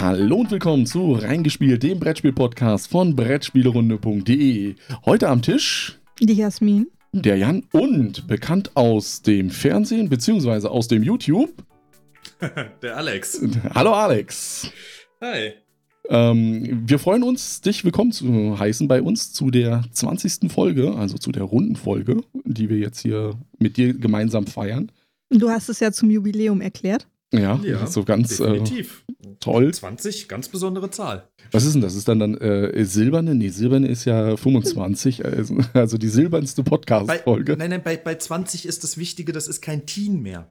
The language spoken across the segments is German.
Hallo und willkommen zu Reingespielt, dem Brettspiel-Podcast von Brettspielerunde.de. Heute am Tisch Die Jasmin. der Jan und bekannt aus dem Fernsehen bzw. aus dem YouTube. Der Alex. Hallo Alex. Hi. Ähm, wir freuen uns, dich willkommen zu heißen bei uns zu der 20. Folge, also zu der runden Folge, die wir jetzt hier mit dir gemeinsam feiern. Du hast es ja zum Jubiläum erklärt. Ja, Ja, so ganz äh, Definitiv. toll. 20, ganz besondere Zahl. Was ist denn das? Ist dann dann äh, silberne? Nee, silberne ist ja 25, also, also die silbernste Bei, Podcast-Folge. nein, nein, bei, bei 20 ist das Wichtige, das ist kein Teen mehr.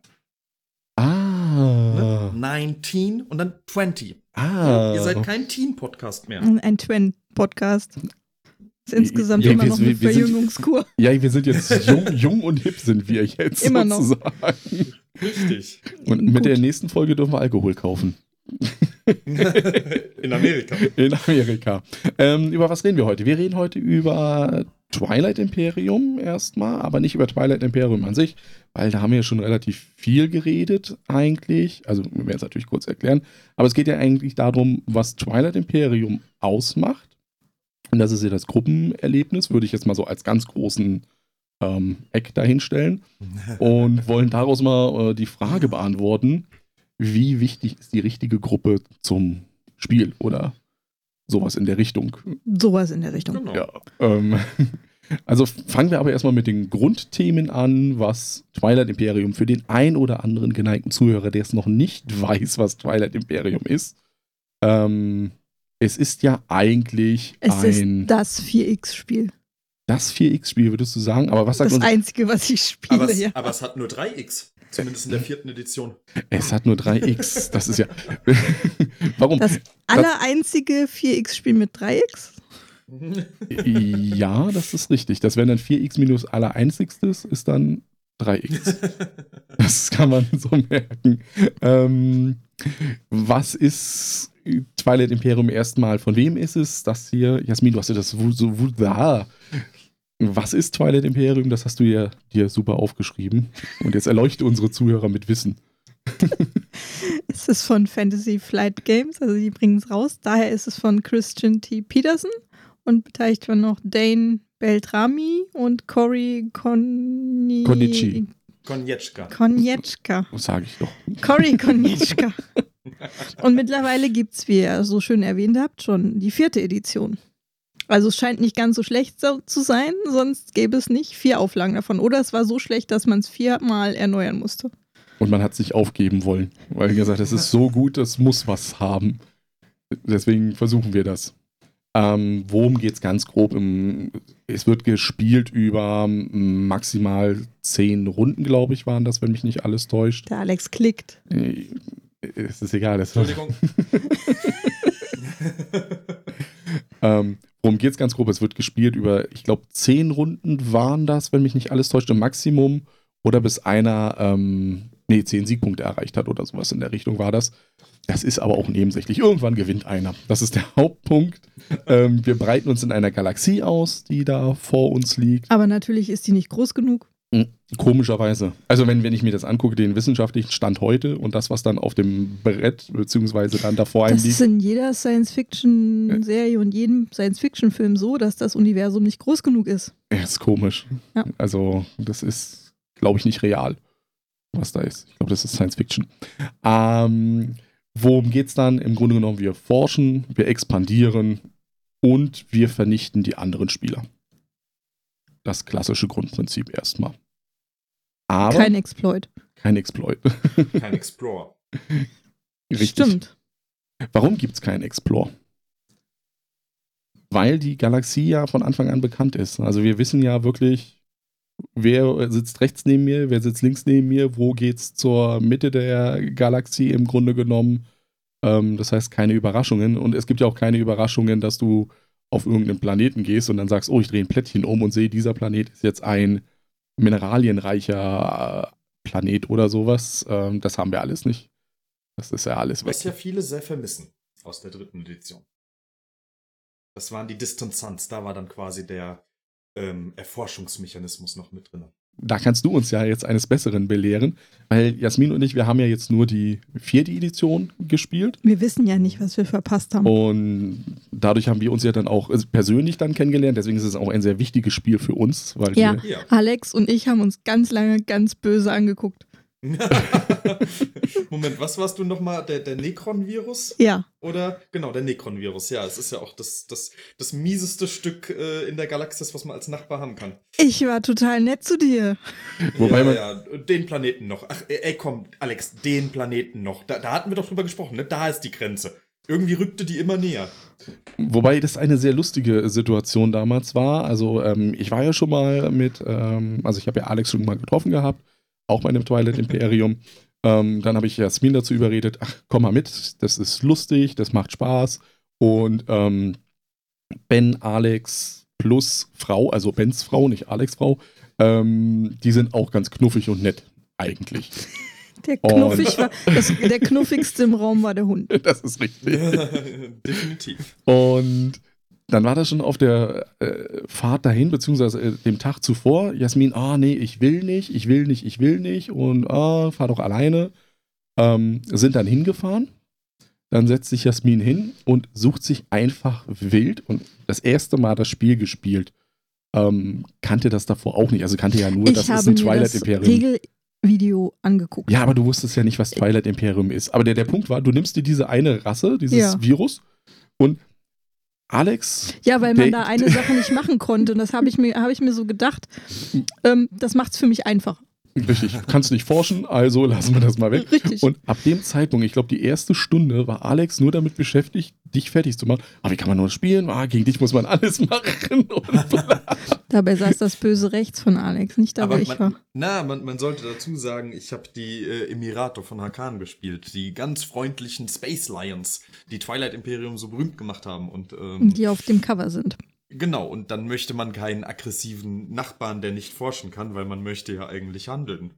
Ah. Ne? 19 und dann 20. Ah. Ihr seid kein Teen-Podcast mehr. Ein Twen-Podcast. Ist insgesamt Ja, immer wir- noch eine wir sind- Verjüngungskur. Ja, wir sind jetzt jung, jung und hip sind wir jetzt Immer noch. Richtig. Und mit Gut. der nächsten Folge dürfen wir Alkohol kaufen. In Amerika. In Amerika. Ähm, über was reden wir heute? Wir reden heute über Twilight Imperium erstmal, aber nicht über Twilight Imperium an sich, weil da haben wir ja schon relativ viel geredet eigentlich. Also wir werden es natürlich kurz erklären. Aber es geht ja eigentlich darum, was Twilight Imperium ausmacht. Und das ist ja das Gruppenerlebnis, würde ich jetzt mal so als ganz großen ähm, Eck dahinstellen. Und wollen daraus mal äh, die Frage beantworten, wie wichtig ist die richtige Gruppe zum Spiel oder sowas in der Richtung. Sowas in der Richtung. Genau. Ja. Ähm, also fangen wir aber erstmal mit den Grundthemen an, was Twilight Imperium für den ein oder anderen geneigten Zuhörer, der es noch nicht weiß, was Twilight Imperium ist. Ähm, es ist ja eigentlich Es ein ist das 4X-Spiel. Das 4X-Spiel, würdest du sagen. Aber was sagt Das einzige, was ich spiele, Aber, es, ja. aber es hat nur 3x. Zumindest in der vierten Edition. Es hat nur 3X. Das ist ja. Warum? Das allereinzige 4X-Spiel mit 3X? Ja, das ist richtig. Das wären dann 4x minus aller einzigstes, ist dann 3x. Das kann man so merken. Ähm, was ist Twilight Imperium erstmal? Von wem ist es? Das hier, Jasmin, du hast ja das so, so da. Was ist Twilight Imperium? Das hast du ja dir super aufgeschrieben. Und jetzt erleuchte unsere Zuhörer mit Wissen. Es ist von Fantasy Flight Games, also die bringen es raus. Daher ist es von Christian T. Peterson und beteiligt waren noch Dane Beltrami und Cory Koni Konichi. Konjetschka. Konjetschka. Das sage ich doch. Cory Konitschka. Und mittlerweile gibt es, wie ihr so schön erwähnt habt, schon die vierte Edition. Also es scheint nicht ganz so schlecht so zu sein, sonst gäbe es nicht vier Auflagen davon. Oder es war so schlecht, dass man es viermal erneuern musste. Und man hat sich aufgeben wollen, weil gesagt, es ist so gut, es muss was haben. Deswegen versuchen wir das. Ähm, worum geht es ganz grob? Im, es wird gespielt über maximal zehn Runden, glaube ich, waren das, wenn mich nicht alles täuscht. Der Alex klickt. Äh, Es ist egal. Das Entschuldigung. Ähm, worum geht es ganz grob? Es wird gespielt über, ich glaube, zehn Runden waren das, wenn mich nicht alles täuscht, im Maximum. Oder bis einer, ähm, nee, zehn Siegpunkte erreicht hat oder sowas in der Richtung war das. Das ist aber auch nebensächlich. Irgendwann gewinnt einer. Das ist der Hauptpunkt. ähm, wir breiten uns in einer Galaxie aus, die da vor uns liegt. Aber natürlich ist die nicht groß genug. Hm, Komischerweise. Also wenn, wenn ich mir das angucke, den wissenschaftlichen Stand heute und das, was dann auf dem Brett beziehungsweise dann davor einem Das ist in jeder Science-Fiction-Serie und jedem Science-Fiction-Film so, dass das Universum nicht groß genug ist. Ja, ist komisch. Ja. Also, das ist, glaube ich, nicht real, was da ist. Ich glaube, das ist Science Fiction. Ähm, worum geht es dann? Im Grunde genommen, wir forschen, wir expandieren und wir vernichten die anderen Spieler. Das klassische Grundprinzip erstmal. Aber Kein Exploit. kein Exploit. Kein Explorer. Richtig. Stimmt. Warum gibt es keinen Explore? Weil die Galaxie ja von Anfang an bekannt ist. Also wir wissen ja wirklich, wer sitzt rechts neben mir, wer sitzt links neben mir, wo geht's zur Mitte der Galaxie im Grunde genommen. Ähm, das heißt keine Überraschungen. Und es gibt ja auch keine Überraschungen, dass du auf irgendeinen Planeten gehst und dann sagst, oh, ich drehe ein Plättchen um und sehe, dieser Planet ist jetzt ein mineralienreicher äh, Planet oder sowas. Ähm, das haben wir alles nicht. Das ist ja alles weg. Was ja viele sehr vermissen aus der dritten Edition. Das waren die Distanzanz. Da war dann quasi der ähm, Erforschungsmechanismus noch mit drin. Da kannst du uns ja jetzt eines Besseren belehren, weil Jasmin und ich, wir haben ja jetzt nur die vierte Edition gespielt Wir wissen ja nicht, was wir verpasst haben. und dadurch haben wir uns ja dann auch persönlich dann kennengelernt. Deswegen ist es auch ein sehr wichtiges Spiel für uns, weil Ja. wir Ja. Alex und ich haben uns ganz lange ganz böse angeguckt. Moment, was warst du nochmal? Der, der Necron-Virus? Ja, Oder? Genau, der Necron-Virus. Ja, es ist ja auch das, das, das mieseste Stück äh, in der Galaxis, was man als Nachbar haben kann. ich war total nett zu dir. Wobei ja, man- ja, den Planeten noch. Ach, ey, komm, Alex, den Planeten noch. Da, da hatten wir doch drüber gesprochen, ne? Da ist die Grenze. Irgendwie rückte die immer näher. Wobei das eine sehr lustige Situation damals war. Also ähm, ich war ja schon mal mit, ähm, also ich habe ja Alex schon mal getroffen gehabt, auch bei einem Twilight Imperium. Ähm, dann habe ich Jasmin dazu überredet, ach komm mal mit, das ist lustig, das macht Spaß. Und ähm, Ben, Alex plus Frau, also Bens Frau, nicht Alex Frau, ähm, die sind auch ganz knuffig und nett eigentlich. Der, knuffig war, das, der knuffigste im Raum war der Hund. Das ist richtig. Definitiv. Und dann war das schon auf der äh, Fahrt dahin, beziehungsweise äh, dem Tag zuvor. Jasmin, ah, nee, ich will nicht, ich will nicht, ich will nicht und ah, fahr doch alleine. Ähm, sind dann hingefahren. Dann setzt sich Jasmin hin und sucht sich einfach wild und das erste Mal das Spiel gespielt. Ähm, kannte das davor auch nicht. Also kannte ja nur, das ich ist habe ein mir Twilight das Imperium. Regelvideo angeguckt. Ja, aber du wusstest ja nicht, was Twilight Imperium ist. Aber der, der Punkt war, du nimmst dir diese eine Rasse, dieses Ja. Virus und Alex Ja, weil man da eine Sache nicht machen konnte. Und das habe ich, mir- habe ich mir so gedacht. Ähm, das macht es für mich einfach. Richtig, kannst nicht forschen, also lassen wir das mal weg. Richtig. Und ab dem Zeitpunkt, ich glaube, die erste Stunde war Alex nur damit beschäftigt, dich fertig zu machen. Aber wie kann man nur spielen? Ah, gegen dich muss man alles machen. Dabei saß das Böse rechts von Alex, nicht da, wo Aber ich man, war. na, man, man sollte dazu sagen, ich habe die äh, Emirate von Hakan gespielt. Die ganz freundlichen Space Lions, die Twilight Imperium so berühmt gemacht haben. Und ähm, Die auf dem Cover sind. genau, und dann möchte man keinen aggressiven Nachbarn, der nicht forschen kann, weil man möchte ja eigentlich handeln.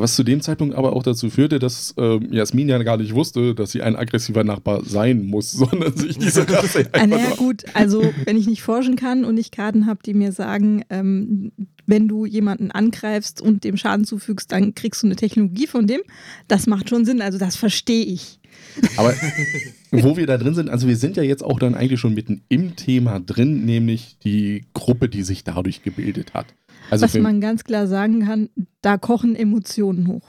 Was zu dem Zeitpunkt aber auch dazu führte, dass ähm, Jasmin ja gar nicht wusste, dass sie ein aggressiver Nachbar sein muss, sondern sich diese Rasse Ah, einfach naja, gut, also wenn ich nicht forschen kann und ich Karten habe, die mir sagen, ähm, wenn du jemanden angreifst und dem Schaden zufügst, dann kriegst du eine Technologie von dem. Das macht schon Sinn, also das verstehe ich. Aber wo wir da drin sind, also wir sind ja jetzt auch dann eigentlich schon mitten im Thema drin, nämlich die Gruppe, die sich dadurch gebildet hat. Also Was man ganz klar sagen kann, da kochen Emotionen hoch.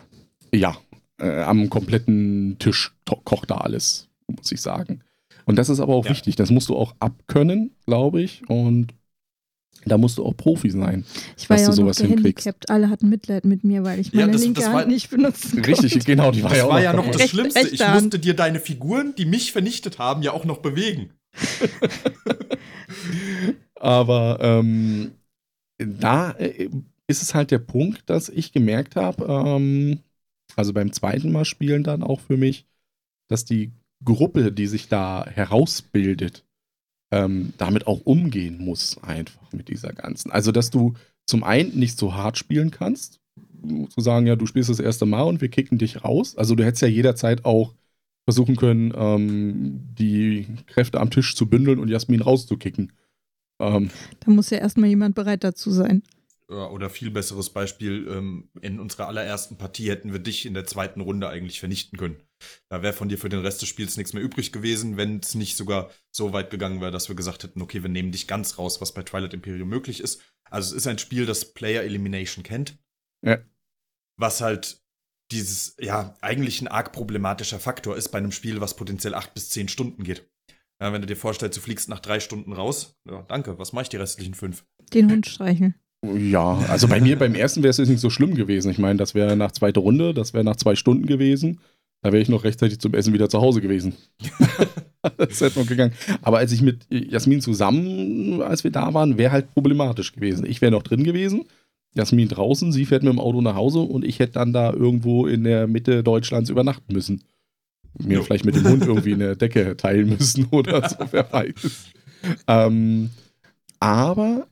ja, äh, am kompletten Tisch kocht da alles, muss ich sagen. Und das ist aber auch Ja. wichtig. Das musst du auch abkönnen, glaube ich. Und da musst du auch Profi sein. Ich war Dass ja du sowas hinkriegst. Alle hatten Mitleid mit mir, weil ich Ja, meine das- linke das war- Hand nicht benutzen konnte. Richtig, genau. Die war Das ja auch war ja noch das Recht- Schlimmste. Ich rechte Hand. musste dir deine Figuren, die mich vernichtet haben, ja auch noch bewegen. Aber ähm, da äh, ist es halt der Punkt, dass ich gemerkt habe, ähm, also beim zweiten Mal spielen dann auch für mich, dass die Gruppe, die sich da herausbildet, ähm, damit auch umgehen muss, einfach mit dieser ganzen. Also, dass du zum einen nicht so hart spielen kannst, zu sagen, ja, du spielst das erste Mal und wir kicken dich raus. Also, du hättest ja jederzeit auch versuchen können, ähm, die Kräfte am Tisch zu bündeln und Jasmin rauszukicken. Ähm, Da muss ja erstmal jemand bereit dazu sein. Ja, Oder viel besseres Beispiel, ähm, in unserer allerersten Partie hätten wir dich in der zweiten Runde eigentlich vernichten können. Da wäre von dir für den Rest des Spiels nichts mehr übrig gewesen, wenn es nicht sogar so weit gegangen wäre, dass wir gesagt hätten, okay, wir nehmen dich ganz raus, was bei Twilight Imperium möglich ist. Also es ist ein Spiel, das Player Elimination kennt. Ja. Was halt dieses, ja, eigentlich ein arg problematischer Faktor ist bei einem Spiel, was potenziell acht bis zehn Stunden geht. Ja, wenn du dir vorstellst, du fliegst nach drei Stunden raus, ja, danke, was mache ich die restlichen fünf? Den Hund streicheln. Ja, also bei mir beim ersten wäre es jetzt nicht so schlimm gewesen. Ich meine, das wäre nach zweiter Runde, das wäre nach zwei Stunden gewesen. Da wäre ich noch rechtzeitig zum Essen wieder zu Hause gewesen. das hätte noch gegangen. Aber als ich mit Jasmin zusammen, als wir da waren, wäre halt problematisch gewesen. Ich wäre noch drin gewesen, Jasmin draußen, sie fährt mit dem Auto nach Hause und ich hätte dann da irgendwo in der Mitte Deutschlands übernachten müssen. Mir Jo. vielleicht mit dem Hund irgendwie eine Decke teilen müssen oder so, wer weiß. Ähm, aber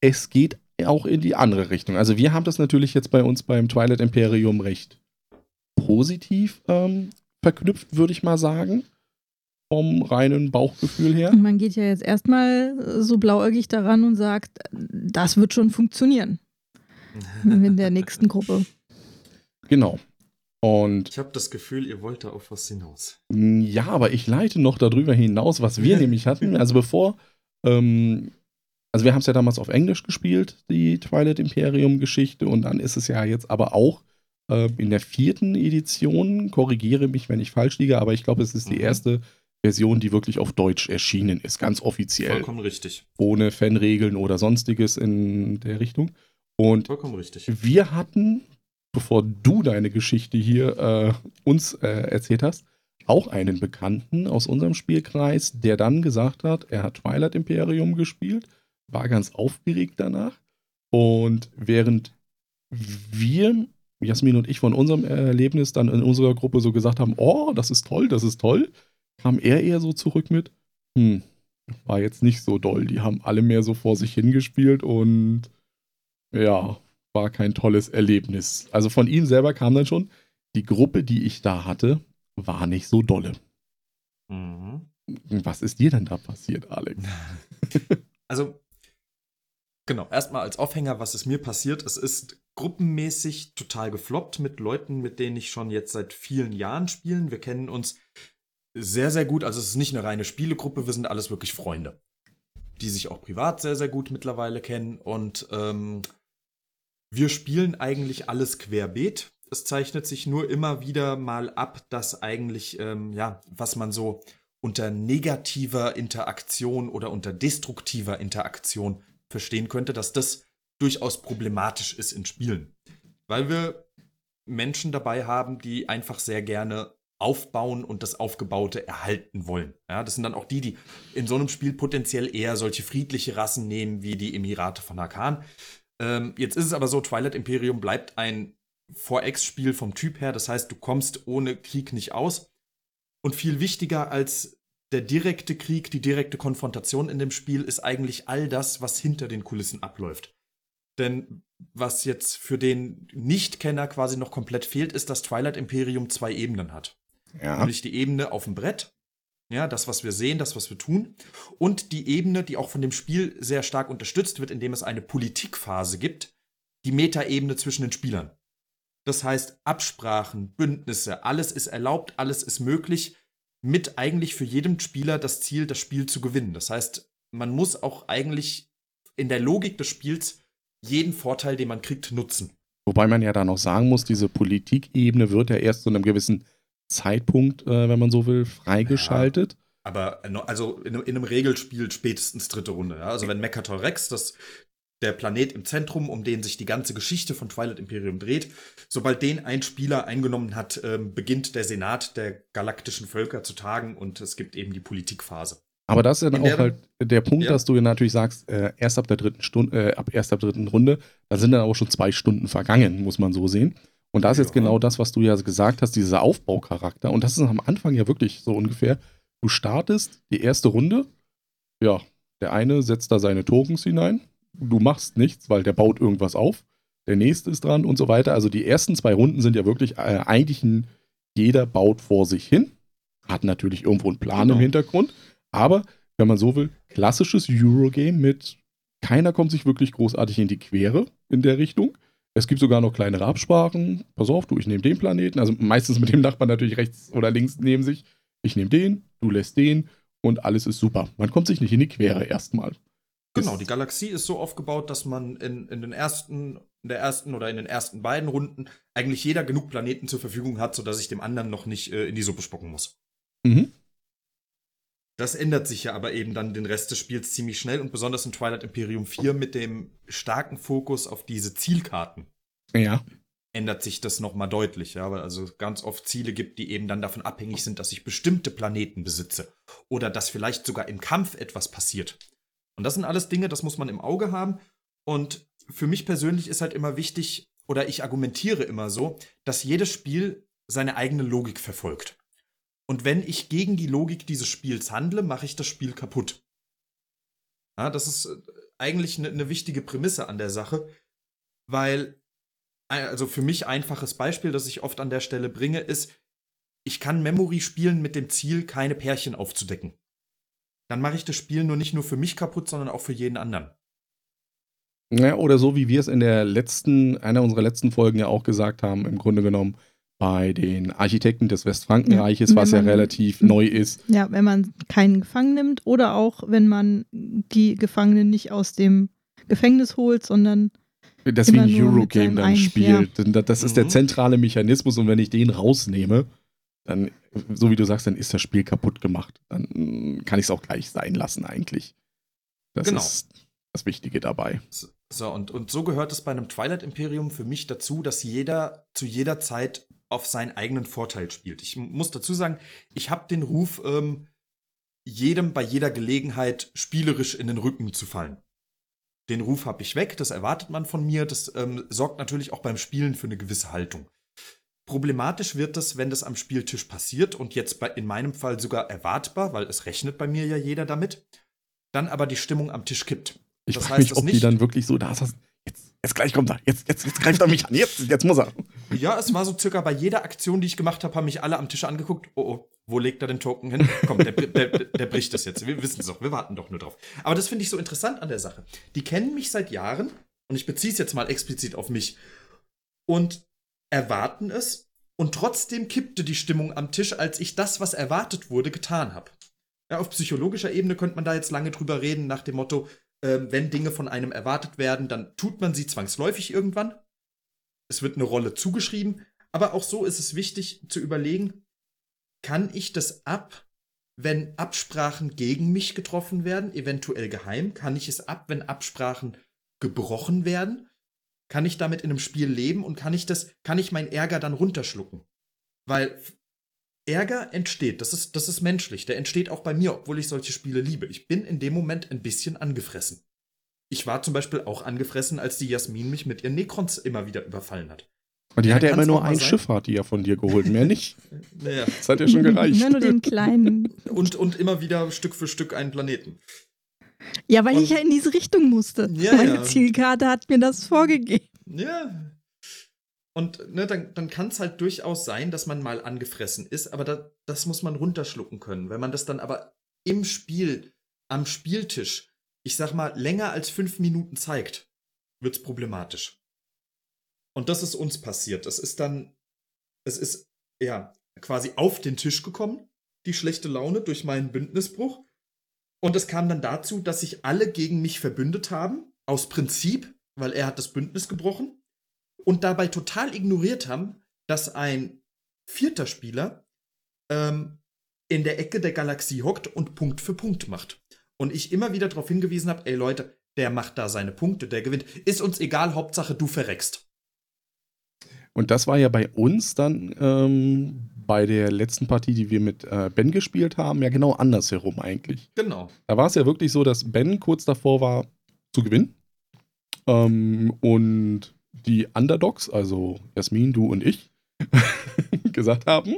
es geht auch in die andere Richtung. Also wir haben das natürlich jetzt bei uns beim Twilight Imperium recht positiv ähm, verknüpft, würde ich mal sagen. Vom reinen Bauchgefühl her. Man geht ja jetzt erstmal so blauäugig daran und sagt, das wird schon funktionieren. Mit der nächsten Gruppe. Genau. Und Ich habe das Gefühl, ihr wollt da auf was hinaus. ja, aber ich leite noch darüber hinaus, was wir nämlich hatten. Also bevor, ähm, also wir haben es ja damals auf Englisch gespielt, die Twilight Imperium Geschichte, und dann ist es ja jetzt aber auch äh, in der vierten Edition, korrigiere mich, wenn ich falsch liege, aber ich glaube, es ist die Mhm. erste Version, die wirklich auf Deutsch erschienen ist, ganz offiziell, Vollkommen richtig. ohne Fanregeln oder sonstiges in der Richtung. Und Vollkommen richtig. wir hatten, bevor du deine Geschichte hier äh, uns äh, erzählt hast, auch einen Bekannten aus unserem Spielkreis, der dann gesagt hat, er hat Twilight Imperium gespielt, war ganz aufgeregt danach. Und während wir, Jasmin und ich, von unserem Erlebnis dann in unserer Gruppe so gesagt haben, oh, das ist toll, das ist toll, kam er eher so zurück mit, hm, war jetzt nicht so doll. Die haben alle mehr so vor sich hingespielt und ja, war kein tolles Erlebnis. Also von ihm selber kam dann schon, die Gruppe, die ich da hatte, war nicht so dolle. Mhm. Was ist dir denn da passiert, Alex? Also, genau, erstmal als Aufhänger, was ist mir passiert? Es ist gruppenmäßig total gefloppt mit Leuten, mit denen ich schon jetzt seit vielen Jahren spielen. Wir kennen uns sehr, sehr gut. Also es ist nicht eine reine Spielegruppe, wir sind alles wirklich Freunde, die sich auch privat sehr, sehr gut mittlerweile kennen. Und ähm, wir spielen eigentlich alles querbeet. Es zeichnet sich nur immer wieder mal ab, dass eigentlich, ähm, ja, was man so unter negativer Interaktion oder unter destruktiver Interaktion verstehen könnte, dass das durchaus problematisch ist in Spielen. Weil wir Menschen dabei haben, die einfach sehr gerne aufbauen und das Aufgebaute erhalten wollen. Ja, das sind dann auch die, die in so einem Spiel potenziell eher solche friedliche Rassen nehmen wie die Emirate von Hakan. Ähm, jetzt ist es aber so, Twilight Imperium bleibt ein 4X-Spiel vom Typ her. Das heißt, du kommst ohne Krieg nicht aus. Und viel wichtiger als der direkte Krieg, die direkte Konfrontation in dem Spiel ist eigentlich all das, was hinter den Kulissen abläuft. Denn was jetzt für den Nichtkenner quasi noch komplett fehlt, ist, dass Twilight Imperium zwei Ebenen hat. Ja. Nämlich die Ebene auf dem Brett, ja, das, was wir sehen, das, was wir tun, und die Ebene, die auch von dem Spiel sehr stark unterstützt wird, indem es eine Politikphase gibt, die Metaebene zwischen den Spielern. Das heißt, Absprachen, Bündnisse, alles ist erlaubt, alles ist möglich, mit eigentlich für jeden Spieler das Ziel, das Spiel zu gewinnen. Das heißt, man muss auch eigentlich in der Logik des Spiels jeden Vorteil, den man kriegt, nutzen. Wobei man ja da noch sagen muss, diese Politikebene wird ja erst zu einem gewissen Zeitpunkt, äh, wenn man so will, freigeschaltet. Aber äh, also in, in einem Regelspiel spätestens dritte Runde. Ja? Also wenn Mechatol Rex, das der Planet im Zentrum, um den sich die ganze Geschichte von Twilight Imperium dreht, sobald den ein Spieler eingenommen hat, ähm, beginnt der Senat der galaktischen Völker zu tagen und es gibt eben die Politikphase. Aber das ist ja dann auch der- halt der Punkt, Ja. dass du ja natürlich sagst, äh, erst ab der dritten Stunde, äh, ab erst ab dritten Runde, da sind dann auch schon zwei Stunden vergangen, muss man so sehen. Und da ist jetzt Ja. genau das, was du ja gesagt hast, dieser Aufbaucharakter. Und das ist am Anfang ja wirklich so ungefähr. Du startest die erste Runde, ja, der eine setzt da seine Tokens hinein, du machst nichts, weil der baut irgendwas auf, der nächste ist dran und so weiter. Also die ersten zwei Runden sind ja wirklich äh, eigentlich ein, jeder baut vor sich hin, hat natürlich irgendwo einen Plan Genau. im Hintergrund, aber wenn man so will, klassisches Eurogame mit keiner kommt sich wirklich großartig in die Quere in der Richtung. Es gibt sogar noch kleinere Absprachen. Pass auf, du, ich nehme den Planeten. Also meistens mit dem Nachbarn natürlich rechts oder links neben sich. Ich nehme den, du lässt den und alles ist super. Man kommt sich nicht in die Quere erstmal. Genau, die Galaxie ist so aufgebaut, dass man in, in den ersten, in der ersten oder in den ersten beiden Runden eigentlich jeder genug Planeten zur Verfügung hat, sodass ich dem anderen noch nicht äh, in die Suppe spucken muss. Mhm. Das ändert sich ja aber eben dann den Rest des Spiels ziemlich schnell und besonders in Twilight Imperium 4 mit dem starken Fokus auf diese Zielkarten Ja. ändert sich das nochmal deutlich, ja, weil also ganz oft Ziele gibt, die eben dann davon abhängig sind, dass ich bestimmte Planeten besitze oder dass vielleicht sogar im Kampf etwas passiert. Und das sind alles Dinge, das muss man im Auge haben und für mich persönlich ist halt immer wichtig oder ich argumentiere immer so, dass jedes Spiel seine eigene Logik verfolgt. Und wenn ich gegen die Logik dieses Spiels handle, mache ich das Spiel kaputt. Ja, das ist äh, eigentlich eine ne wichtige Prämisse an der Sache, weil also für mich einfaches Beispiel, das ich oft an der Stelle bringe, ist, ich kann Memory spielen mit dem Ziel, keine Pärchen aufzudecken. Dann mache ich das Spiel nur nicht nur für mich kaputt, sondern auch für jeden anderen. Ja, oder so wie wir es in der letzten, einer unserer letzten Folgen ja auch gesagt haben, im Grunde genommen bei den Architekten des Westfrankenreiches, Ja, was ja relativ neu ist. Ja, wenn man keinen Gefangenen nimmt oder auch wenn man die Gefangenen nicht aus dem Gefängnis holt, sondern Das wie ein Eurogame dann spielt. Denn da- Das ist der Mhm. zentrale Mechanismus und wenn ich den rausnehme, dann, so wie du sagst, dann ist das Spiel kaputt gemacht. Dann mm, kann ich es auch gleich sein lassen eigentlich. Das Genau. ist das Wichtige dabei. So, So, und, und so gehört es bei einem Twilight Imperium für mich dazu, dass jeder zu jeder Zeit auf seinen eigenen Vorteil spielt. Ich muss dazu sagen, ich habe den Ruf, ähm, jedem bei jeder Gelegenheit spielerisch in den Rücken zu fallen. Den Ruf habe ich weg, das erwartet man von mir, das ähm, sorgt natürlich auch beim Spielen für eine gewisse Haltung. Problematisch wird es, wenn das am Spieltisch passiert und jetzt bei, in meinem Fall sogar erwartbar, weil es rechnet bei mir ja jeder damit, dann aber die Stimmung am Tisch kippt. Ich Das frage mich, heißt es ob die nicht- dann wirklich so da ist. Jetzt, jetzt gleich kommt er. Jetzt, jetzt, jetzt greift er mich an. Jetzt, jetzt muss er. Ja, es war so circa bei jeder Aktion, die ich gemacht habe, haben mich alle am Tisch angeguckt. Oh, oh, wo legt er den Token hin? Komm, der, der, der bricht das jetzt. Wir wissen es doch, wir warten doch nur drauf. Aber das finde ich so interessant an der Sache. Die kennen mich seit Jahren, und ich beziehe es jetzt mal explizit auf mich, und erwarten es, und trotzdem kippte die Stimmung am Tisch, als ich das, was erwartet wurde, getan habe. Ja, auf psychologischer Ebene könnte man da jetzt lange drüber reden, nach dem Motto, ähm, wenn Dinge von einem erwartet werden, dann tut man sie zwangsläufig irgendwann es wird eine Rolle zugeschrieben, aber auch so ist es wichtig zu überlegen, kann ich das ab, wenn Absprachen gegen mich getroffen werden, eventuell geheim? Kann ich es ab, wenn Absprachen gebrochen werden? Kann ich damit in einem Spiel leben und kann ich das, kann ich meinen Ärger dann runterschlucken? Weil Ärger entsteht, das ist, das ist menschlich, der entsteht auch bei mir, obwohl ich solche Spiele liebe. Ich bin in dem Moment ein bisschen angefressen. Ich war zum Beispiel auch angefressen, als die Jasmin mich mit ihren Necrons immer wieder überfallen hat. Und die Ja, hat ja immer nur ein sein. Schiff, hat die ja von dir geholt. Mehr nicht. Naja. Das hat ja schon gereicht. Immer nur den kleinen. Und, und immer wieder Stück für Stück einen Planeten. Ja, weil Und- ich ja in diese Richtung musste. Ja, Meine ja. Zielkarte hat mir das vorgegeben. Ja. Und ne, dann, dann kann es halt durchaus sein, dass man mal angefressen ist, aber da, das muss man runterschlucken können. Wenn man das dann aber im Spiel, am Spieltisch, ich sag mal, länger als fünf Minuten zeigt, wird's problematisch. Und das ist uns passiert. Es ist dann, es ist, ja, quasi auf den Tisch gekommen, die schlechte Laune durch meinen Bündnisbruch. Und es kam dann dazu, dass sich alle gegen mich verbündet haben, aus Prinzip, weil er hat das Bündnis gebrochen und dabei total ignoriert haben, dass ein vierter Spieler ähm, in der Ecke der Galaxie hockt und Punkt für Punkt macht. Und ich immer wieder darauf hingewiesen habe, ey Leute, der macht da seine Punkte, der gewinnt. Ist uns egal, Hauptsache du verreckst. Und das war ja bei uns dann ähm, bei der letzten Partie, die wir mit äh, Ben gespielt haben, ja genau andersherum eigentlich. Genau. Da war es ja wirklich so, dass Ben kurz davor war zu gewinnen. Ähm, und die Underdogs, also Jasmin, du und ich, gesagt haben,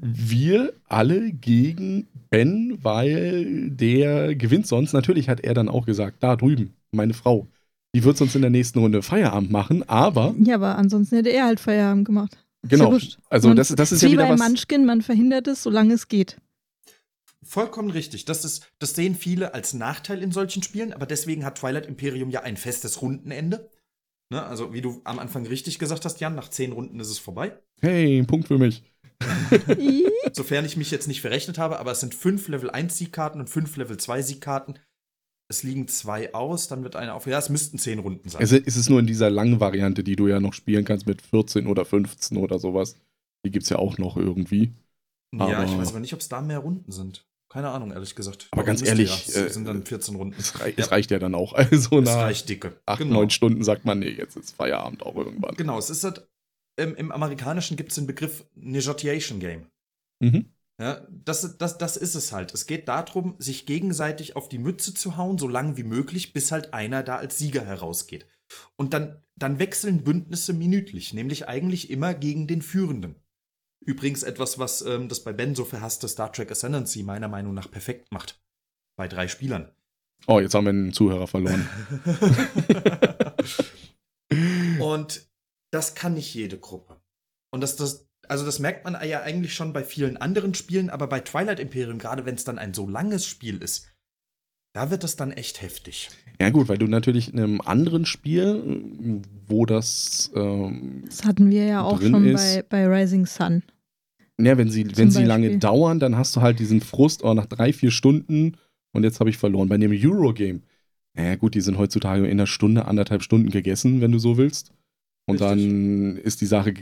wir alle gegen Ben, weil der gewinnt sonst. Natürlich hat er dann auch gesagt, da drüben, meine Frau, die wird sonst in der nächsten Runde Feierabend machen, aber Ja, aber ansonsten hätte er halt Feierabend gemacht. genau, wurscht. also Man- das, das ist Wie ja wieder bei was. Munchkin, man verhindert es, solange es geht. Vollkommen richtig. Das, ist, das sehen viele als Nachteil in solchen Spielen, aber deswegen hat Twilight Imperium ja ein festes Rundenende. Ne? Also, wie du am Anfang richtig gesagt hast, Jan, nach zehn Runden ist es vorbei. Hey, ein Punkt für mich. Sofern ich mich jetzt nicht verrechnet habe, aber es sind fünf Level 1 Siegkarten und fünf Level 2 Siegkarten. Es liegen zwei aus, dann wird eine auf. Ja, es müssten zehn Runden sein. Es ist es nur in dieser langen Variante, die du ja noch spielen kannst mit 14 oder 15 oder sowas. Die gibt es ja auch noch irgendwie. ja, ich weiß aber nicht, ob es da mehr Runden sind. Keine Ahnung, ehrlich gesagt. Aber ganz müsste ehrlich, ja. äh, es sind dann 14 Runden. Es, rei Ja. es reicht ja dann auch. Also Es reicht dicke. acht, Genau. neun Stunden sagt man, nee, jetzt ist Feierabend auch irgendwann. Genau, es ist halt, ähm, im Amerikanischen gibt es den Begriff Negotiation Game. Mhm. Ja, das, das, das ist es halt. Es geht darum, sich gegenseitig auf die Mütze zu hauen, so lange wie möglich, bis halt einer da als Sieger herausgeht. Und dann, dann wechseln Bündnisse minütlich, nämlich eigentlich immer gegen den Führenden. Übrigens etwas, was ähm, das bei Ben so verhasste Star Trek Ascendancy meiner Meinung nach perfekt macht. Bei drei Spielern. Oh, jetzt haben wir einen Zuhörer verloren. Und das kann nicht jede Gruppe. Und das, das, also das merkt man ja eigentlich schon bei vielen anderen Spielen, aber bei Twilight Imperium, gerade wenn es dann ein so langes Spiel ist, Da wird es dann echt heftig. Ja, gut, weil du natürlich in einem anderen Spiel, wo das. Ähm, Das hatten wir ja auch schon ist- bei, bei Rising Sun. Ja, wenn sie, wenn sie Beispiel. lange dauern, dann hast du halt diesen Frust, oh, nach drei, vier Stunden und jetzt habe ich verloren. Bei dem Eurogame, naja, gut, die sind heutzutage in einer Stunde, anderthalb Stunden gegessen, wenn du so willst. Und Richtig. dann ist die Sache,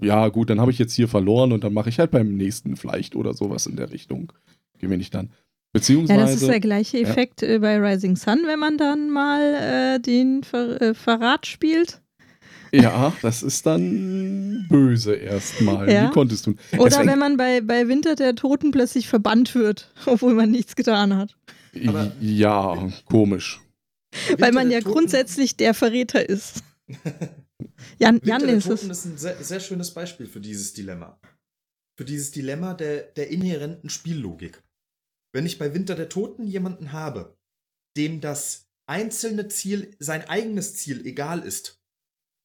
ja, gut, dann habe ich jetzt hier verloren und dann mache ich halt beim nächsten vielleicht oder sowas in der Richtung. Gewinne ich dann. Beziehungsweise. Ja, das ist der gleiche ja. Effekt äh, bei Rising Sun, wenn man dann mal äh, den Ver äh, Verrat spielt. Ja, das ist dann böse erstmal. Ja. Wie konntest du? Oder Deswegen- wenn man bei, bei Winter der Toten plötzlich verbannt wird, obwohl man nichts getan hat. Aber- ja, komisch. Weil man ja Toten- grundsätzlich der Verräter ist. Jan, Jan Winter der ist Toten es. ist ein sehr, sehr schönes Beispiel für dieses Dilemma. Für dieses Dilemma der, der inhärenten Spiellogik. Wenn ich bei Winter der Toten jemanden habe, dem das einzelne Ziel, sein eigenes Ziel egal ist,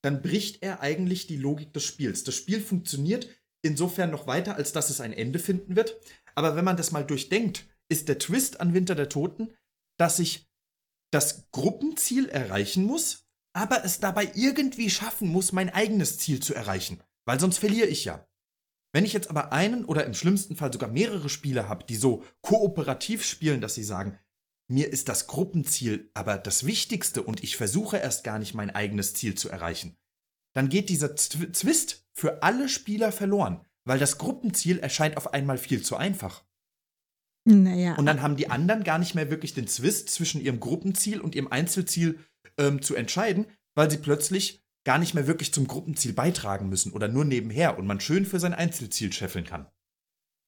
dann bricht er eigentlich die Logik des Spiels. Das Spiel funktioniert insofern noch weiter, als dass es ein Ende finden wird. Aber wenn man das mal durchdenkt, ist der Twist an Winter der Toten, dass ich das Gruppenziel erreichen muss, aber es dabei irgendwie schaffen muss, mein eigenes Ziel zu erreichen. Weil sonst verliere ich ja. Wenn ich jetzt aber einen oder im schlimmsten Fall sogar mehrere Spieler habe, die so kooperativ spielen, dass sie sagen, mir ist das Gruppenziel aber das Wichtigste und ich versuche erst gar nicht mein eigenes Ziel zu erreichen, dann geht dieser Zw- Zwist für alle Spieler verloren, weil das Gruppenziel erscheint auf einmal viel zu einfach. Naja. Und dann haben die anderen gar nicht mehr wirklich den Zwist zwischen ihrem Gruppenziel und ihrem Einzelziel ähm, zu entscheiden, weil sie plötzlich gar nicht mehr wirklich zum Gruppenziel beitragen müssen oder nur nebenher und man schön für sein Einzelziel scheffeln kann.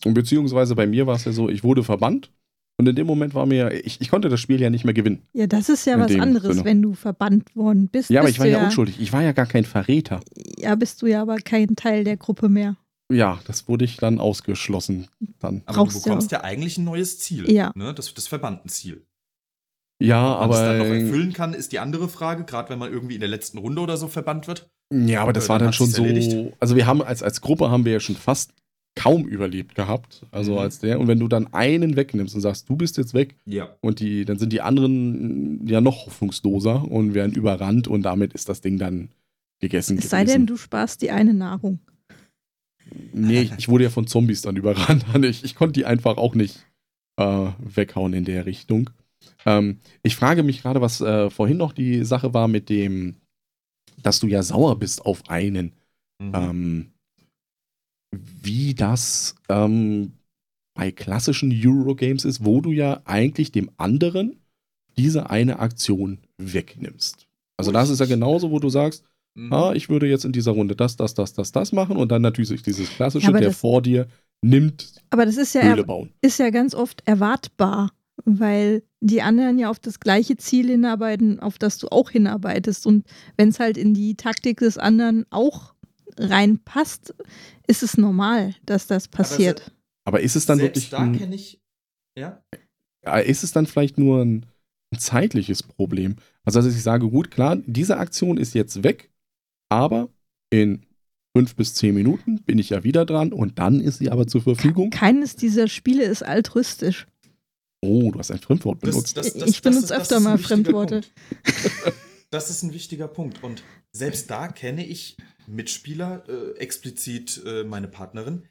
Und beziehungsweise bei mir war es ja so, ich wurde verbannt und in dem Moment war mir, ich, ich konnte das Spiel ja nicht mehr gewinnen. ja, das ist ja in was anderes, Sinne. wenn du verbannt worden bist. Ja, aber bist ich war du ja unschuldig. Ich war ja gar kein Verräter. Ja, bist du ja aber kein Teil der Gruppe mehr. Ja, das wurde ich dann ausgeschlossen. Dann. Aber Brauchst du bekommst ja eigentlich ein neues Ziel. Ja. Ne? Das, das Verbandenziel. Ja, Ob man es dann noch aber. erfüllen kann, ist die andere Frage, gerade wenn man irgendwie in der letzten Runde oder so verbannt wird. Ja, aber das Äh, war dann dann schon so. Also wir haben als, als Gruppe haben wir ja schon fast kaum überlebt gehabt. Also Mhm. als der. Und wenn du dann einen wegnimmst und sagst, du bist jetzt weg Ja. und die, dann sind die anderen ja noch hoffnungsloser und werden überrannt und damit ist das Ding dann gegessen. Es sei denn, gewesen. du sparst die eine Nahrung. Nee, ich, ich wurde ja von Zombies dann überrannt. Ich, ich konnte die einfach auch nicht äh, weghauen in der Richtung. Ähm, ich frage mich gerade, was äh, vorhin noch die Sache war mit dem, dass du ja sauer bist auf einen. Mhm. Ähm, wie das ähm, bei klassischen Eurogames ist, wo du ja eigentlich dem anderen diese eine Aktion wegnimmst. Also das ist ja genauso, wo du sagst, Mhm. ah, ich würde jetzt in dieser Runde das, das, das, das, das machen und dann natürlich dieses klassische, Ja, der das- vor dir nimmt, Aber das ist ja, Höhle bauen. ist ja ganz oft erwartbar, weil die anderen ja auf das gleiche Ziel hinarbeiten, auf das du auch hinarbeitest. Und wenn es halt in die Taktik des anderen auch reinpasst, ist es normal, dass das passiert. Aber ist es dann wirklich, da kenne ich. Ja? ja, ist es dann vielleicht nur ein, ein zeitliches Problem? Also dass ich sage, gut, klar, diese Aktion ist jetzt weg, aber in fünf bis zehn Minuten bin ich ja wieder dran und dann ist sie aber zur Verfügung. Keines dieser Spiele ist altruistisch. Oh, du hast ein Fremdwort Das- benutzt. das- ich benutze das öfter mal Fremdworte. Das ist ein wichtiger Punkt. Und selbst da kenne ich Mitspieler, äh, explizit äh, meine Partnerin,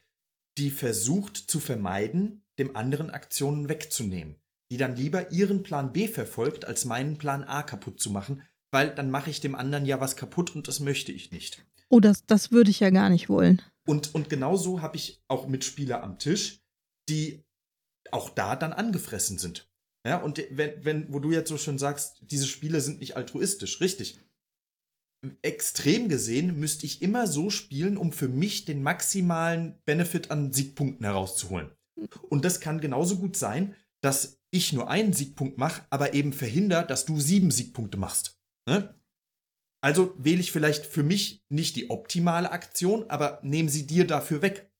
die versucht zu vermeiden, dem anderen Aktionen wegzunehmen. Die dann lieber ihren Plan B verfolgt, als meinen Plan A kaputt zu machen, weil dann mache ich dem anderen ja was kaputt und das möchte ich nicht. Oh, das, das würde ich ja gar nicht wollen. Und, und genauso habe ich auch Mitspieler am Tisch, die auch da dann angefressen sind. Ja, und wenn, wenn, wo du jetzt so schön sagst, diese Spiele sind nicht altruistisch, richtig. Extrem gesehen müsste ich immer so spielen, um für mich den maximalen Benefit an Siegpunkten herauszuholen. Und das kann genauso gut sein, dass ich nur einen Siegpunkt mache, aber eben verhindert, dass du sieben Siegpunkte machst. Ne? Also wähle ich vielleicht für mich nicht die optimale Aktion, aber nehme sie dir dafür weg.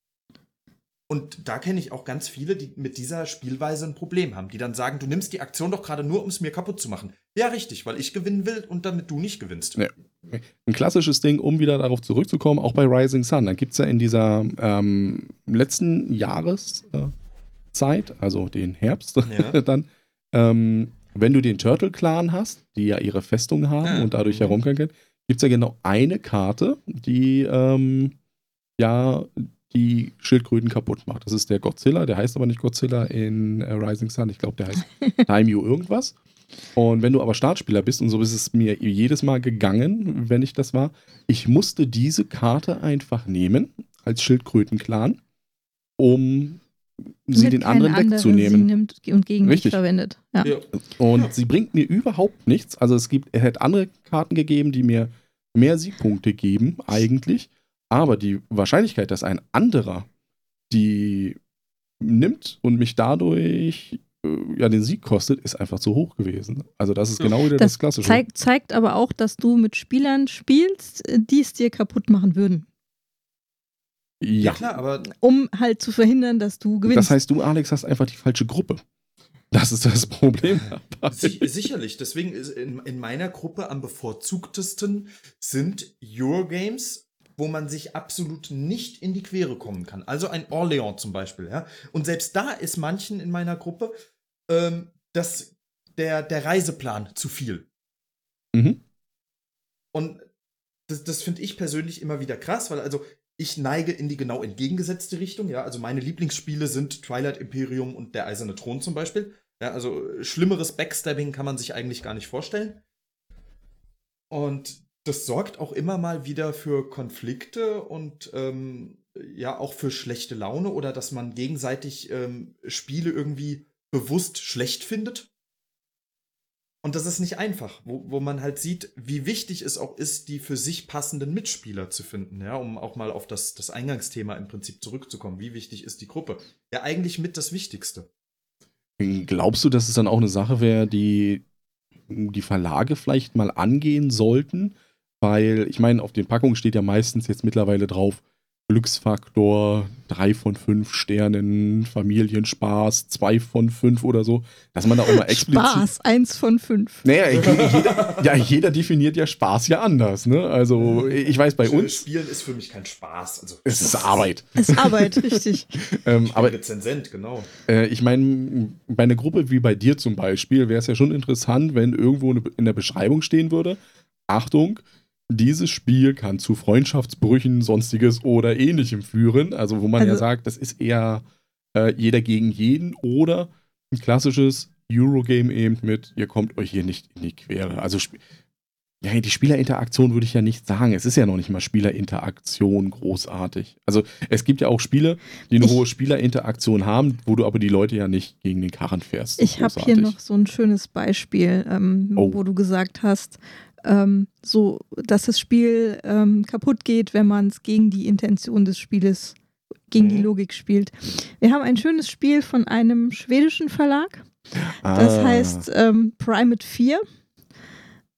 Und da kenne ich auch ganz viele, die mit dieser Spielweise ein Problem haben, die dann sagen, du nimmst die Aktion doch gerade nur, um es mir kaputt zu machen. Ja, richtig, weil ich gewinnen will und damit du nicht gewinnst. Ja. Ein klassisches Ding, um wieder darauf zurückzukommen, auch bei Rising Sun. Da gibt es ja in dieser ähm, letzten Jahreszeit, also den Herbst, Ja. dann, ähm, wenn du den Turtle-Clan hast, die ja ihre Festung haben Ja. und dadurch können, gibt es ja genau eine Karte, die ähm, ja die Schildkröten kaputt macht. Das ist der Godzilla, der heißt aber nicht Godzilla in äh, Rising Sun. Ich glaube, der heißt Daimyo irgendwas. Und wenn du aber Startspieler bist, und so ist es mir jedes Mal gegangen, wenn ich das war, ich musste diese Karte einfach nehmen als Schildkröten-Clan, um sie den anderen wegzunehmen. Sie nimmt und gegen Richtig. dich verwendet. Ja. Ja. Und Ja. sie bringt mir überhaupt nichts. Also es gibt, es hätte andere Karten gegeben, die mir mehr Siegpunkte geben, eigentlich. Aber die Wahrscheinlichkeit, dass ein anderer die nimmt und mich dadurch äh, ja den Sieg kostet, ist einfach zu hoch gewesen. Also das ist genau wieder das, Das Klassische. Zeig, zeigt aber auch, dass du mit Spielern spielst, äh, die es dir kaputt machen würden. Ja, ja. klar, aber Um halt zu verhindern, dass du gewinnst. Das heißt, du, Alex, hast einfach die falsche Gruppe. Das ist das Problem. dabei. Si sicherlich. Deswegen ist in, in meiner Gruppe am bevorzugtesten sind Eurogames, wo man sich absolut nicht in die Quere kommen kann. Also ein Orléans zum Beispiel. Ja? Und selbst da ist manchen in meiner Gruppe ähm, das, der, der Reiseplan zu viel. Mhm. Und das, das finde ich persönlich immer wieder krass, weil also ich neige in die genau entgegengesetzte Richtung. Ja, also meine Lieblingsspiele sind Twilight Imperium und der Eiserne Thron zum Beispiel. Ja, also äh, schlimmeres Backstabbing kann man sich eigentlich gar nicht vorstellen. Und das sorgt auch immer mal wieder für Konflikte und ähm, ja auch für schlechte Laune oder dass man gegenseitig ähm, Spiele irgendwie bewusst schlecht findet. Und das ist nicht einfach, wo, wo man halt sieht, wie wichtig es auch ist, die für sich passenden Mitspieler zu finden, ja, um auch mal auf das, das Eingangsthema im Prinzip zurückzukommen. Wie wichtig ist die Gruppe? Ja, eigentlich mit das Wichtigste. Glaubst du, dass es dann auch eine Sache wäre, die die Verlage vielleicht mal angehen sollten? Weil, ich meine, auf den Packungen steht ja meistens jetzt mittlerweile drauf, Glücksfaktor, drei von fünf Sternen, Familienspaß, zwei von fünf oder so, dass man da auch mal explizit. Spaß, eins von fünf. Naja, jeder, ja, jeder definiert ja Spaß ja anders, ne? Also, ich weiß, bei uns Spielen ist für mich kein Spaß. Also, es ist Arbeit. Es ist Arbeit, richtig. Ähm, Aber aber Rezensent, genau. Äh, ich meine, bei einer Gruppe wie bei dir zum Beispiel wäre es ja schon interessant, wenn irgendwo in der Beschreibung stehen würde: Achtung, dieses Spiel kann zu Freundschaftsbrüchen, sonstiges oder ähnlichem führen. Also, wo man ja Also- sagt, das ist eher äh, jeder gegen jeden oder ein klassisches Eurogame eben mit: Ihr kommt euch hier nicht in die Quere. Also, ja, die Spielerinteraktion würde ich ja nicht sagen. Es ist ja noch nicht mal Spielerinteraktion großartig. Also, es gibt ja auch Spiele, die eine Ich- hohe Spielerinteraktion haben, wo du aber die Leute ja nicht gegen den Karren fährst. Ich habe hier noch so ein schönes Beispiel, ähm, Oh. wo du gesagt hast, ähm, so, dass das Spiel ähm, kaputt geht, wenn man es gegen die Intention des Spieles, gegen die Mhm. Logik spielt. Wir haben ein schönes Spiel von einem schwedischen Verlag. Das Ah. heißt ähm, Primate 4.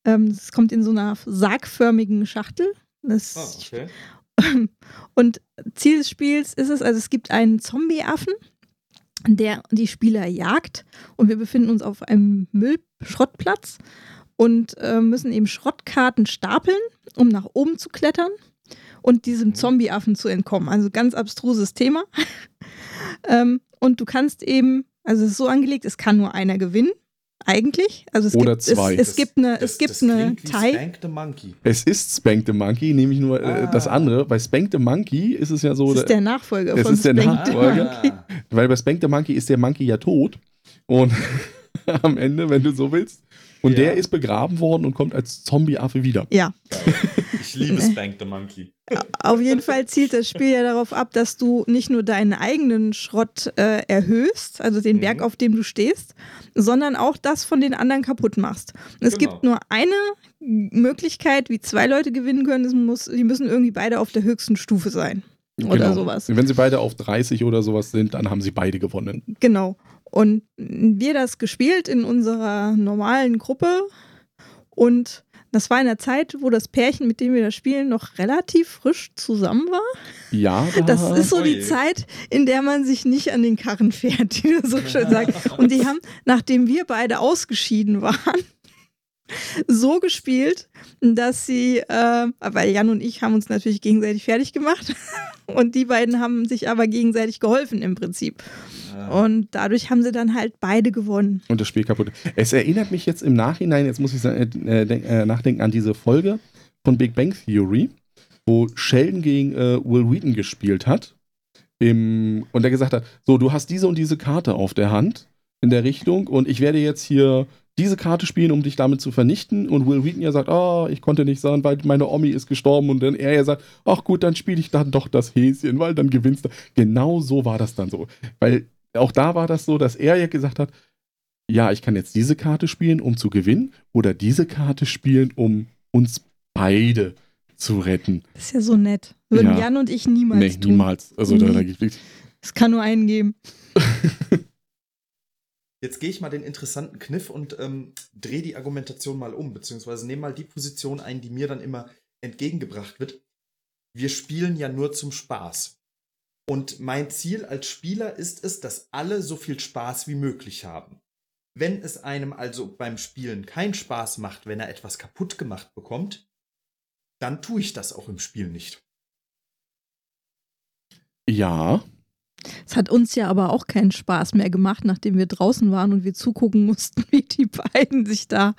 Ähm, das kommt in so einer sargförmigen Schachtel. Das, Ah, okay. und Ziel des Spiels ist es, also es gibt einen Zombie-Affen, der die Spieler jagt und wir befinden uns auf einem Müllschrottplatz und äh, müssen eben Schrottkarten stapeln, um nach oben zu klettern und diesem Zombie-Affen zu entkommen. Also ganz abstruses Thema. ähm, und du kannst eben, also es ist so angelegt, es kann nur einer gewinnen, eigentlich. Also es Oder gibt, zwei. Es, es Das- gibt eine, Das, es gibt das eine Tie. Spank the Monkey. Es ist Spank the Monkey, nämlich nur äh, Ah. das andere. Bei Spank the Monkey ist es ja so, Das ist der Nachfolger Es von ist der Spank the Nachfolger. Monkey. weil bei Spank the Monkey ist der Monkey ja tot. Und am Ende, wenn du so willst. Und Ja. der ist begraben worden und kommt als Zombie-Affe wieder. Ja, Ich liebe Spank the Monkey. Auf jeden Fall zielt das Spiel ja darauf ab, dass du nicht nur deinen eigenen Schrott äh, erhöhst, also den Mhm. Berg, auf dem du stehst, sondern auch das von den anderen kaputt machst. Es Genau. gibt nur eine Möglichkeit, wie zwei Leute gewinnen können. Muss, die müssen irgendwie beide auf der höchsten Stufe sein. Oder sowas. Wenn sie beide auf 30 oder sowas sind, dann haben sie beide gewonnen. Genau. Und wir das gespielt in unserer normalen Gruppe. Und das war in der Zeit, wo das Pärchen, mit dem wir das spielen, noch relativ frisch zusammen war. Ja, da, Das ist so die. Zeit, in der man sich nicht an den Karren fährt, wie du so schön sagst. Und die haben, nachdem wir beide ausgeschieden waren, so gespielt, dass sie, äh, weil Jan und ich haben uns natürlich gegenseitig fertig gemacht und die beiden haben sich aber gegenseitig geholfen im Prinzip. Und dadurch haben sie dann halt beide gewonnen. Und das Spiel kaputt. Es erinnert mich jetzt im Nachhinein, jetzt muss ich sagen, äh, äh, nachdenken an diese Folge von Big Bang Theory, wo Sheldon gegen äh, Will Wheaton gespielt hat. Im, und der gesagt hat: So, du hast diese und diese Karte auf der Hand in der Richtung und ich werde jetzt hier diese Karte spielen, um dich damit zu vernichten. Und Will Wheaton ja sagt, oh, ich konnte nicht sagen, weil meine Omi ist gestorben. Und dann er ja sagt, ach gut, dann spiele ich dann doch das Häschen, weil dann gewinnst du. Genau so war das dann so. Weil auch da war das so, dass er ja gesagt hat, ja, ich kann jetzt diese Karte spielen, um zu gewinnen, oder diese Karte spielen, um uns beide zu retten. Das ist ja so nett. Würden Ja. Jan und ich niemals nee, tun. niemals. Also da, da Nie. gibt Es kann nur einen geben. Jetzt gehe ich mal den interessanten Kniff und ähm, drehe die Argumentation mal um, beziehungsweise nehme mal die Position ein, die mir dann immer entgegengebracht wird. Wir spielen ja nur zum Spaß. Und mein Ziel als Spieler ist es, dass alle so viel Spaß wie möglich haben. Wenn es einem also beim Spielen keinen Spaß macht, wenn er etwas kaputt gemacht bekommt, dann tue ich das auch im Spiel nicht. ja, Es hat uns ja aber auch keinen Spaß mehr gemacht, nachdem wir draußen waren und wir zugucken mussten, wie die beiden sich da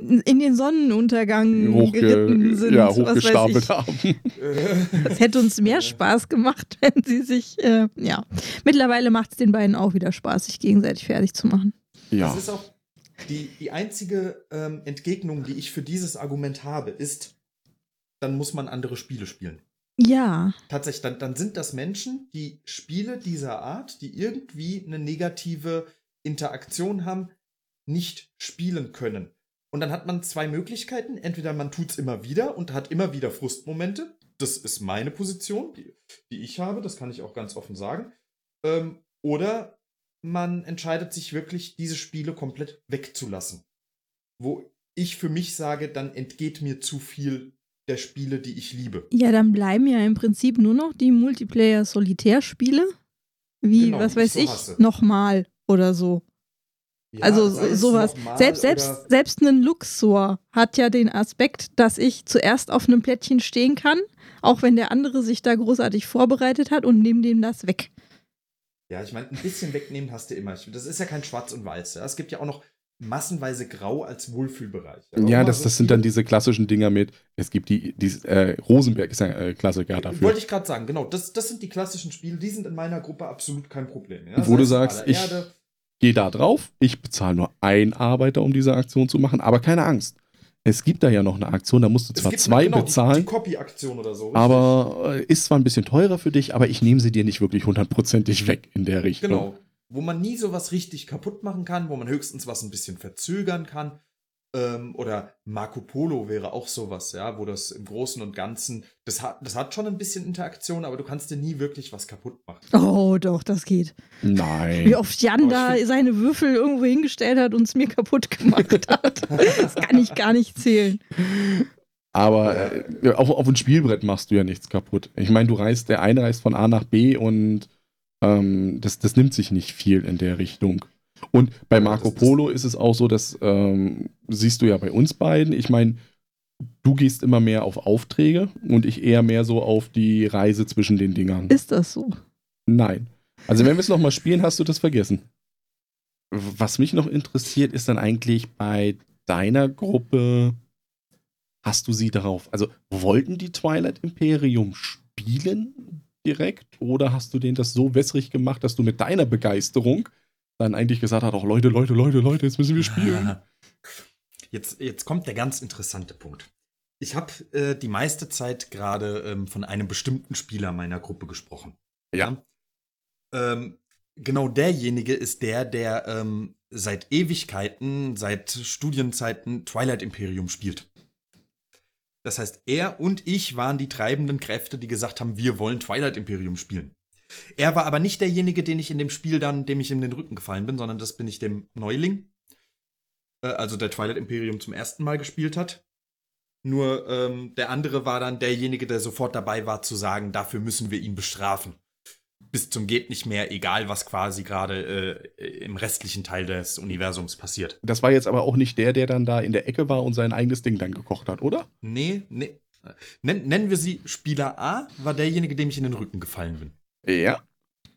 in den Sonnenuntergang geritten hochge sind. ja, was weiß hochgestapelt ich. haben. Das hätte uns mehr Spaß gemacht, wenn sie sich, äh, ja. Mittlerweile macht es den beiden auch wieder Spaß, sich gegenseitig fertig zu machen. Ja. Das ist auch die, die einzige ähm, Entgegnung, die ich für dieses Argument habe, ist, dann muss man andere Spiele spielen. Ja, Tatsächlich, dann, dann sind das Menschen, die Spiele dieser Art, die irgendwie eine negative Interaktion haben, nicht spielen können. Und dann hat man zwei Möglichkeiten. Entweder man tut es immer wieder und hat immer wieder Frustmomente. Das ist meine Position, die, die ich habe, das kann ich auch ganz offen sagen. Ähm, oder man entscheidet sich wirklich, diese Spiele komplett wegzulassen. Wo ich für mich sage, dann entgeht mir zu viel der Spiele, die ich liebe. ja, dann bleiben ja im Prinzip nur noch die Multiplayer-Solitärspiele. Wie, Genau, was weiß so ich, nochmal oder so. Ja, also sowas. Selbst, selbst, selbst ein Luxor hat ja den Aspekt, dass ich zuerst auf einem Plättchen stehen kann, auch wenn der andere sich da großartig vorbereitet hat und nehme dem das weg. Ja, ich meine, ein bisschen wegnehmen hast du immer. Das ist ja kein Schwarz und Weiß. Ja. Es gibt ja auch noch massenweise Grau als Wohlfühlbereich. Ja, immer das, so das sind dann diese klassischen Dinger mit, es gibt die, die äh, Rosenberg ist ja äh, Klassiker dafür. Wollte ich gerade sagen, genau. Das, das sind die klassischen Spiele, die sind in meiner Gruppe absolut kein Problem. Ja. Wo du sagst, ich- Erde, Geh da drauf, ich bezahle nur einen Arbeiter, um diese Aktion zu machen, aber keine Angst. Es gibt da ja noch eine Aktion, da musst du zwar gibt zwei genau, bezahlen, Die, die Copy-Aktion oder so. richtig? aber äh, ist zwar ein bisschen teurer für dich, aber ich nehme sie dir nicht wirklich hundertprozentig weg in der Richtung. Genau. Wo man nie sowas richtig kaputt machen kann, wo man höchstens was ein bisschen verzögern kann. Ähm, oder Marco Polo wäre auch sowas, ja, wo das im Großen und Ganzen, das hat, das hat schon ein bisschen Interaktion, aber du kannst dir nie wirklich was kaputt machen. Oh, doch, das geht. Wie Nein. oft Jan ich da find- seine Würfel irgendwo hingestellt hat und es mir kaputt gemacht hat. Das kann ich gar nicht zählen. Aber äh, auf, auf ein Spielbrett machst du ja nichts kaputt. Ich meine, du reist, der eine reist von A nach B und ähm, das, das nimmt sich nicht viel in der Richtung. Und bei Marco Polo ist es auch so, dass ähm, siehst du ja bei uns beiden. Ich meine, du gehst immer mehr auf Aufträge und ich eher mehr so auf die Reise zwischen den Dingern. Ist das so? Nein. Also wenn wir es nochmal spielen, hast du das vergessen. Was mich noch interessiert, ist dann eigentlich bei deiner Gruppe, hast du sie darauf, also wollten die Twilight Imperium spielen direkt oder hast du denen das so wässrig gemacht, dass du mit deiner Begeisterung dann eigentlich gesagt hast, auch Leute, Leute, Leute, Leute, jetzt müssen wir spielen. Jetzt, jetzt kommt der ganz interessante Punkt. Ich habe äh, die meiste Zeit gerade ähm, von einem bestimmten Spieler meiner Gruppe gesprochen. Ja. Ähm, genau derjenige ist der, der ähm, seit Ewigkeiten, seit Studienzeiten Twilight Imperium spielt. Das heißt, er und ich waren die treibenden Kräfte, die gesagt haben, wir wollen Twilight Imperium spielen. Er war aber nicht derjenige, den ich in dem Spiel dann, dem ich in den Rücken gefallen bin, sondern das bin ich dem Neuling, äh, also der Twilight Imperium zum ersten Mal gespielt hat. Nur ähm, der andere war dann derjenige, der sofort dabei war zu sagen, dafür müssen wir ihn bestrafen. Bis zum geht nicht mehr, egal was quasi gerade äh, im restlichen Teil des Universums passiert. Das war jetzt aber auch nicht der, der dann da in der Ecke war und sein eigenes Ding dann gekocht hat, oder? Nee, nee. Nen nennen wir sie Spieler A, war derjenige, dem ich in den Rücken gefallen bin. Ja.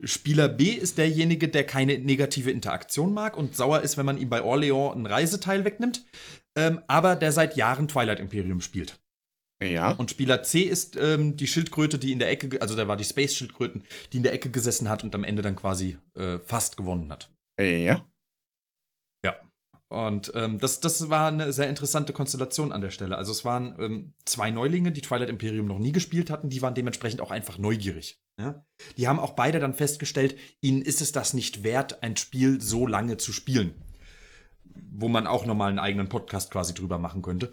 Spieler B ist derjenige, der keine negative Interaktion mag und sauer ist, wenn man ihm bei Orleans ein Reiseteil wegnimmt, ähm, aber der seit Jahren Twilight Imperium spielt. Ja. Und Spieler C ist ähm, die Schildkröte, die in der Ecke, also da war die Space-Schildkröten, die in der Ecke gesessen hat und am Ende dann quasi äh, fast gewonnen hat. Ja. Ja. Und ähm, das, das war eine sehr interessante Konstellation an der Stelle. Also es waren ähm, zwei Neulinge, die Twilight Imperium noch nie gespielt hatten, die waren dementsprechend auch einfach neugierig. Ja? Die haben auch beide dann festgestellt, ihnen ist es das nicht wert, ein Spiel so lange zu spielen. Wo man auch nochmal einen eigenen Podcast quasi drüber machen könnte.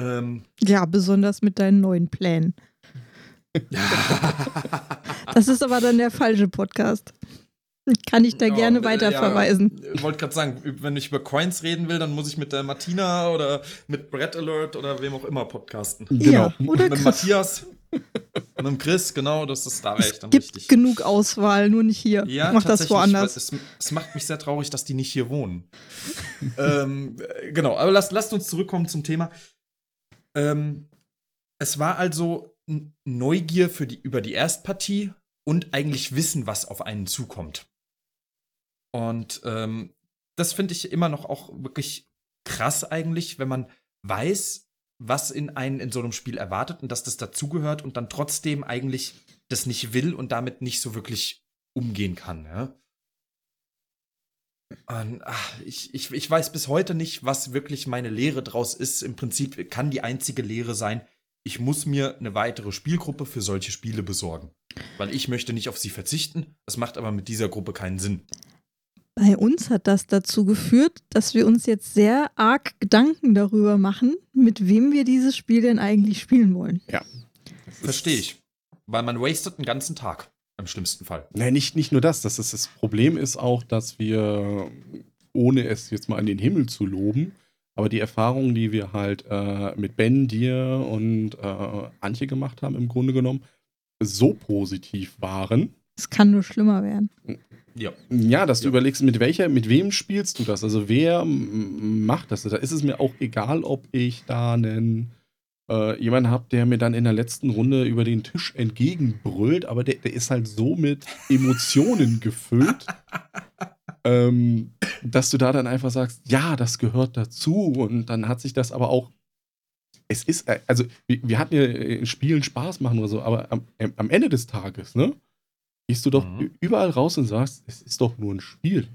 Ähm, Ja, besonders mit deinen neuen Plänen. Das ist aber dann der falsche Podcast. Kann ich da Ja, gerne äh, weiterverweisen. Ja, wollte gerade sagen, wenn ich über Coins reden will, dann muss ich mit der Martina oder mit Brett Alert oder wem auch immer podcasten. Genau. Ja, oder mit Chris. Matthias und dem Chris, genau, das ist da wäre ich Es dann gibt richtig. genug Auswahl, nur nicht hier. Ja, Mach das tatsächlich, woanders. Es, es macht mich sehr traurig, dass die nicht hier wohnen. ähm, äh, genau, aber lasst, lasst uns zurückkommen zum Thema. Ähm, es war also Neugier für die, über die Erstpartie und eigentlich Wissen, was auf einen zukommt. Und ähm, das finde ich immer noch auch wirklich krass eigentlich, wenn man weiß, was in einen in so einem Spiel erwartet und dass das dazugehört und dann trotzdem eigentlich das nicht will und damit nicht so wirklich umgehen kann. Ja? Und, ach, ich, ich, ich weiß bis heute nicht, was wirklich meine Lehre draus ist. Im Prinzip kann die einzige Lehre sein, ich muss mir eine weitere Spielgruppe für solche Spiele besorgen. Weil ich möchte nicht auf sie verzichten. Das macht aber mit dieser Gruppe keinen Sinn. Bei uns hat das dazu geführt, dass wir uns jetzt sehr arg Gedanken darüber machen, mit wem wir dieses Spiel denn eigentlich spielen wollen. Verstehe ich. Weil man wastet einen ganzen Tag. Im schlimmsten Fall. Nee, nicht, nicht nur das. das ist, das Problem ist auch, dass wir, ohne es jetzt mal an den Himmel zu loben, aber die Erfahrungen, die wir halt äh, mit Ben, dir und äh, Antje gemacht haben, im Grunde genommen, so positiv waren. Es kann nur schlimmer werden. Ja. Ja, dass du Ja. überlegst, mit welcher, mit wem spielst du das? Also wer macht das? Da ist es mir auch egal, ob ich da einen äh, jemanden habe, der mir dann in der letzten Runde über den Tisch entgegenbrüllt, aber der, der ist halt so mit Emotionen gefüllt, ähm, dass du da dann einfach sagst, ja, das gehört dazu und dann hat sich das aber auch es ist, äh, also wir, wir hatten ja in Spielen Spaß machen oder so, aber am, am Ende des Tages, ne, gehst du doch Mhm. überall raus und sagst, es ist doch nur ein Spiel.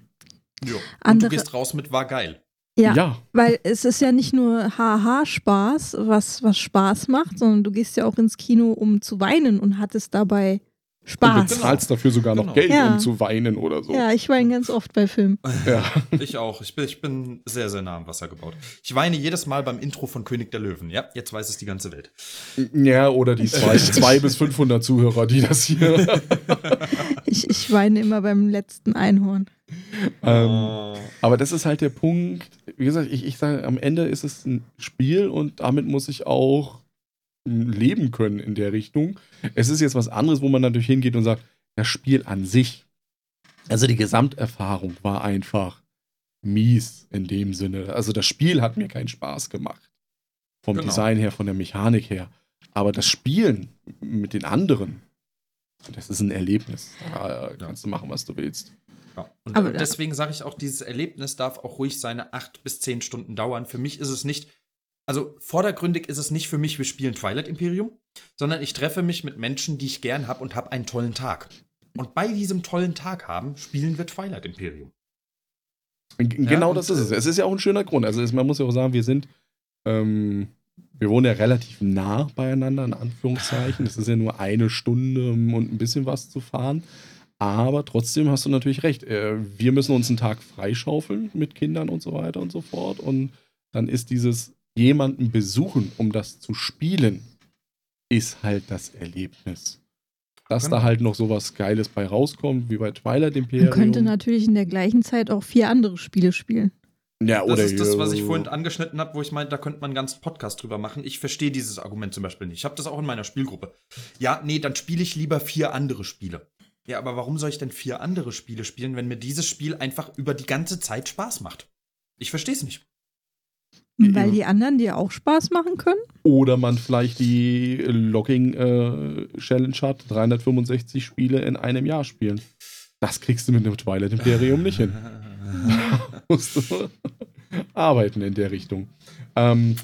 ja. Und Andere- du gehst raus mit war geil. Ja, ja. weil es ist ja nicht nur Haha-Spaß, was, was Spaß macht, sondern du gehst ja auch ins Kino, um zu weinen und hattest dabei Und Spaß. bezahlst dafür sogar noch Genau. Geld, Ja. um zu weinen oder so. Ja, ich weine ganz oft bei Filmen. Ja. Ich auch. Ich bin, ich bin sehr, sehr nah am Wasser gebaut. Ich weine jedes Mal beim Intro von König der Löwen. Ja, jetzt weiß es die ganze Welt. Ja, oder die zwei, zwei bis 500 Zuhörer, die das hier. Ich, ich weine immer beim letzten Einhorn. ähm, Oh. aber das ist halt der Punkt. Wie gesagt, ich, ich sage, am Ende ist es ein Spiel und damit muss ich auch leben können in der Richtung. Es ist jetzt was anderes, wo man natürlich hingeht und sagt, das Spiel an sich, also die Gesamterfahrung war einfach mies in dem Sinne. Also das Spiel hat mir keinen Spaß gemacht. Vom Genau. Design her, von der Mechanik her. Aber das Spielen mit den anderen, das ist ein Erlebnis. Da kannst du machen, was du willst. Ja. Und Aber äh, deswegen sage ich auch, dieses Erlebnis darf auch ruhig seine acht bis zehn Stunden dauern. Für mich ist es nicht, also vordergründig ist es nicht für mich, wir spielen Twilight Imperium, sondern ich treffe mich mit Menschen, die ich gern habe und habe einen tollen Tag. Und bei diesem tollen Tag haben, spielen wir Twilight Imperium. Genau und, das ist es. äh, Es ist ja auch ein schöner Grund. Also es, man muss ja auch sagen, wir sind, ähm, wir wohnen ja relativ nah beieinander, in Anführungszeichen. Es ist ja nur eine Stunde um, und ein bisschen was zu fahren. Aber trotzdem hast du natürlich recht. Äh, wir müssen uns einen Tag freischaufeln mit Kindern und so weiter und so fort. Und dann ist dieses jemanden besuchen, um das zu spielen, ist halt das Erlebnis. Dass Genau. da halt noch sowas Geiles bei rauskommt, wie bei Twilight Imperium. Man könnte natürlich in der gleichen Zeit auch vier andere Spiele spielen. ja, Das oder ist das, was ich vorhin angeschnitten habe, wo ich meinte, da könnte man einen ganzen Podcast drüber machen. Ich verstehe dieses Argument zum Beispiel nicht. Ich habe das auch in meiner Spielgruppe. Ja, nee, dann spiele ich lieber vier andere Spiele. Ja, aber warum soll ich denn vier andere Spiele spielen, wenn mir dieses Spiel einfach über die ganze Zeit Spaß macht? Ich verstehe es nicht. Weil die anderen dir auch Spaß machen können? Oder man vielleicht die Logging-Challenge hat, 365 Spiele in einem Jahr spielen. Das kriegst du mit dem Twilight Imperium nicht hin. musst du arbeiten in der Richtung. Ähm,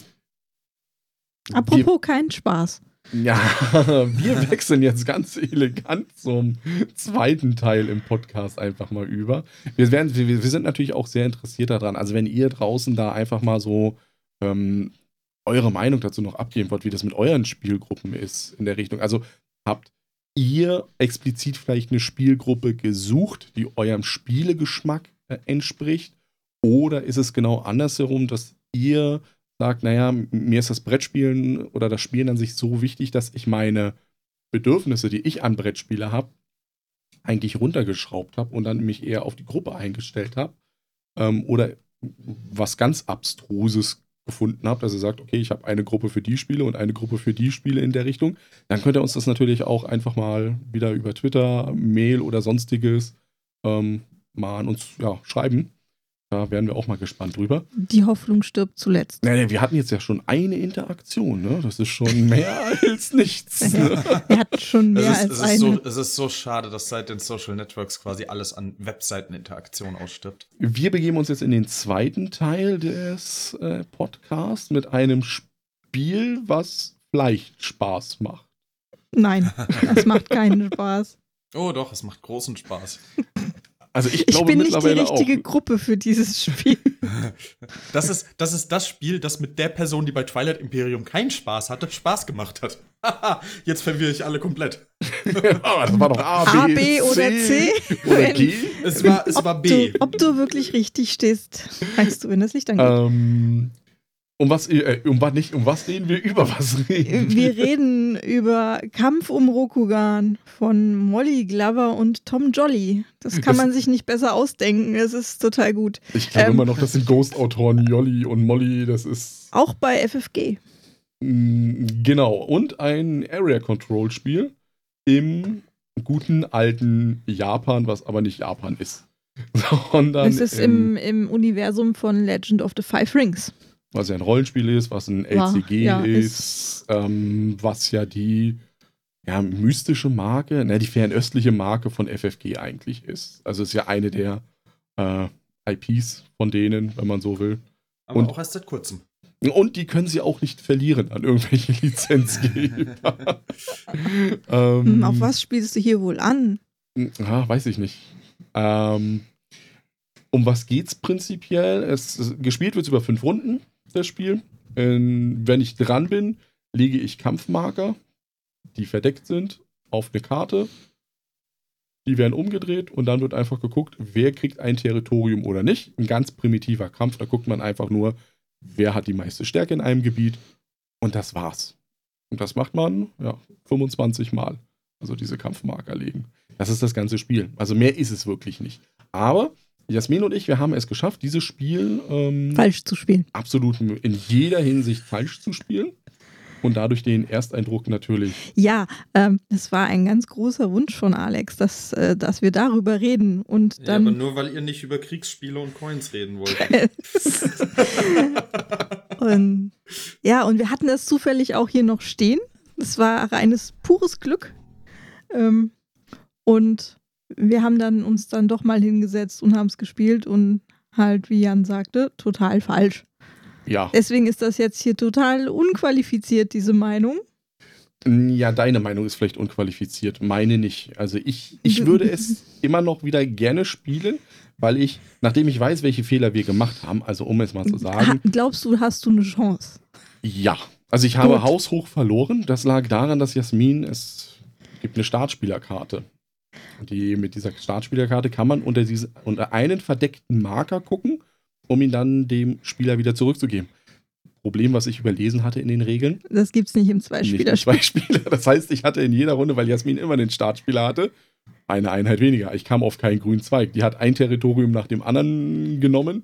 Apropos keinen Spaß. Ja, wir wechseln jetzt ganz elegant zum zweiten Teil im Podcast einfach mal über. Wir, werden, wir, wir sind natürlich auch sehr interessiert daran. Also, wenn ihr draußen da einfach mal so ähm, eure Meinung dazu noch abgeben wollt, wie das mit euren Spielgruppen ist in der Richtung. Also, habt ihr explizit vielleicht eine Spielgruppe gesucht, die eurem Spielegeschmack äh, entspricht? Oder ist es genau andersherum, dass ihr sagt, naja, mir ist das Brettspielen oder das Spielen an sich so wichtig, dass ich meine Bedürfnisse, die ich an Brettspiele habe, eigentlich runtergeschraubt habe und dann mich eher auf die Gruppe eingestellt habe. Ähm, oder was ganz Abstruses gefunden habt, dass ihr sagt, okay, ich habe eine Gruppe für die Spiele und eine Gruppe für die Spiele in der Richtung, dann könnt ihr uns das natürlich auch einfach mal wieder über Twitter, Mail oder sonstiges ähm, mal an uns ja, schreiben. Da werden wir auch mal gespannt drüber. Die Hoffnung stirbt zuletzt. Naja, wir hatten jetzt ja schon eine Interaktion, ne? Das ist schon mehr als nichts. Ne? Wir hatten schon mehr es ist, als es, eine. ist so, es ist so schade, dass seit den Social Networks quasi alles an Webseiteninteraktion ausstirbt. Wir begeben uns jetzt in den zweiten Teil des äh, Podcasts mit einem Spiel, was vielleicht Spaß macht. Nein, das macht keinen Spaß. Oh doch, es macht großen Spaß. Also ich Ich glaube bin nicht die richtige auch. Gruppe für dieses Spiel. Das ist, das ist das Spiel, das mit der Person, die bei Twilight Imperium keinen Spaß hatte, Spaß gemacht hat. Haha, Jetzt verwirre ich alle komplett. Ah, das war doch A, A, B, B oder C? oder G. Es war, es war ob, B. du, ob du wirklich richtig stehst, weißt du, wenn das Licht angeht. Ähm, um was, äh, um was nicht, um was reden wir, über was reden Wir reden über Kampf um Rokugan von Molly Glover und Tom Jolly. Das kann Das- man sich nicht besser ausdenken. Es ist total gut. Ich glaube Ähm. immer noch, das sind Ghost-Autoren Jolly und Molly, das ist Auch bei FFG. mh, genau. Und ein Area-Control-Spiel im guten alten Japan, was aber nicht Japan ist. Sondern Es ist im, im Universum von Legend of the Five Rings. Was ja ein Rollenspiel ist, was ein LCG ja, ist, ähm, was ja die ja, mystische Marke, ne, die fernöstliche Marke von FFG eigentlich ist. Also ist ja eine der äh, IPs von denen, wenn man so will. Aber Und- auch erst seit kurzem. Und die können sie auch nicht verlieren an irgendwelche Lizenzgeber. ähm, Hm, Auf was spielst du hier wohl an? Ah, weiß ich nicht. Ähm, um was geht's prinzipiell? Es, es, gespielt wird über fünf Runden, das Spiel. Ähm, wenn ich dran bin, lege ich Kampfmarker, die verdeckt sind, auf eine Karte. Die werden umgedreht und dann wird einfach geguckt, wer kriegt ein Territorium oder nicht. Ein ganz primitiver Kampf, da guckt man einfach nur, wer hat die meiste Stärke in einem Gebiet. Und das war's. Und das macht man ja, 25 Mal. Also diese Kampfmarker legen. Das ist das ganze Spiel. Also mehr ist es wirklich nicht. Aber Jasmin und ich, wir haben es geschafft, dieses Spiel ähm, Falsch zu spielen. absolut in jeder Hinsicht falsch zu spielen. Und dadurch den Ersteindruck natürlich. Ja, ähm, es war ein ganz großer Wunsch von Alex, dass, äh, dass wir darüber reden. Und Ja, dann aber nur weil ihr nicht über Kriegsspiele und Coins reden wollt. und, ja, und wir hatten das zufällig auch hier noch stehen. Das war reines pures Glück. Ähm, und wir haben dann uns dann doch mal hingesetzt und haben es gespielt und halt, wie Jan sagte, total falsch. Ja, Deswegen ist das jetzt hier total unqualifiziert, diese Meinung. ja, deine Meinung ist vielleicht unqualifiziert, meine nicht. Also ich, ich würde es immer noch wieder gerne spielen, weil ich, nachdem ich weiß, welche Fehler wir gemacht haben, also um es mal zu sagen, glaubst du, hast du eine Chance? Ja, also ich habe Gut. haushoch verloren. Das lag daran, dass Jasmin, es gibt eine Startspielerkarte. Die, mit dieser Startspielerkarte kann man unter, diese, unter einen verdeckten Marker gucken, um ihn dann dem Spieler wieder zurückzugeben. Problem, was ich überlesen hatte in den Regeln. Das gibt's nicht im Nicht Zweispieler. mit zwei Spieler. Das heißt, ich hatte in jeder Runde, weil Jasmin immer den Startspieler hatte, eine Einheit weniger. Ich kam auf keinen grünen Zweig. Die hat ein Territorium nach dem anderen genommen.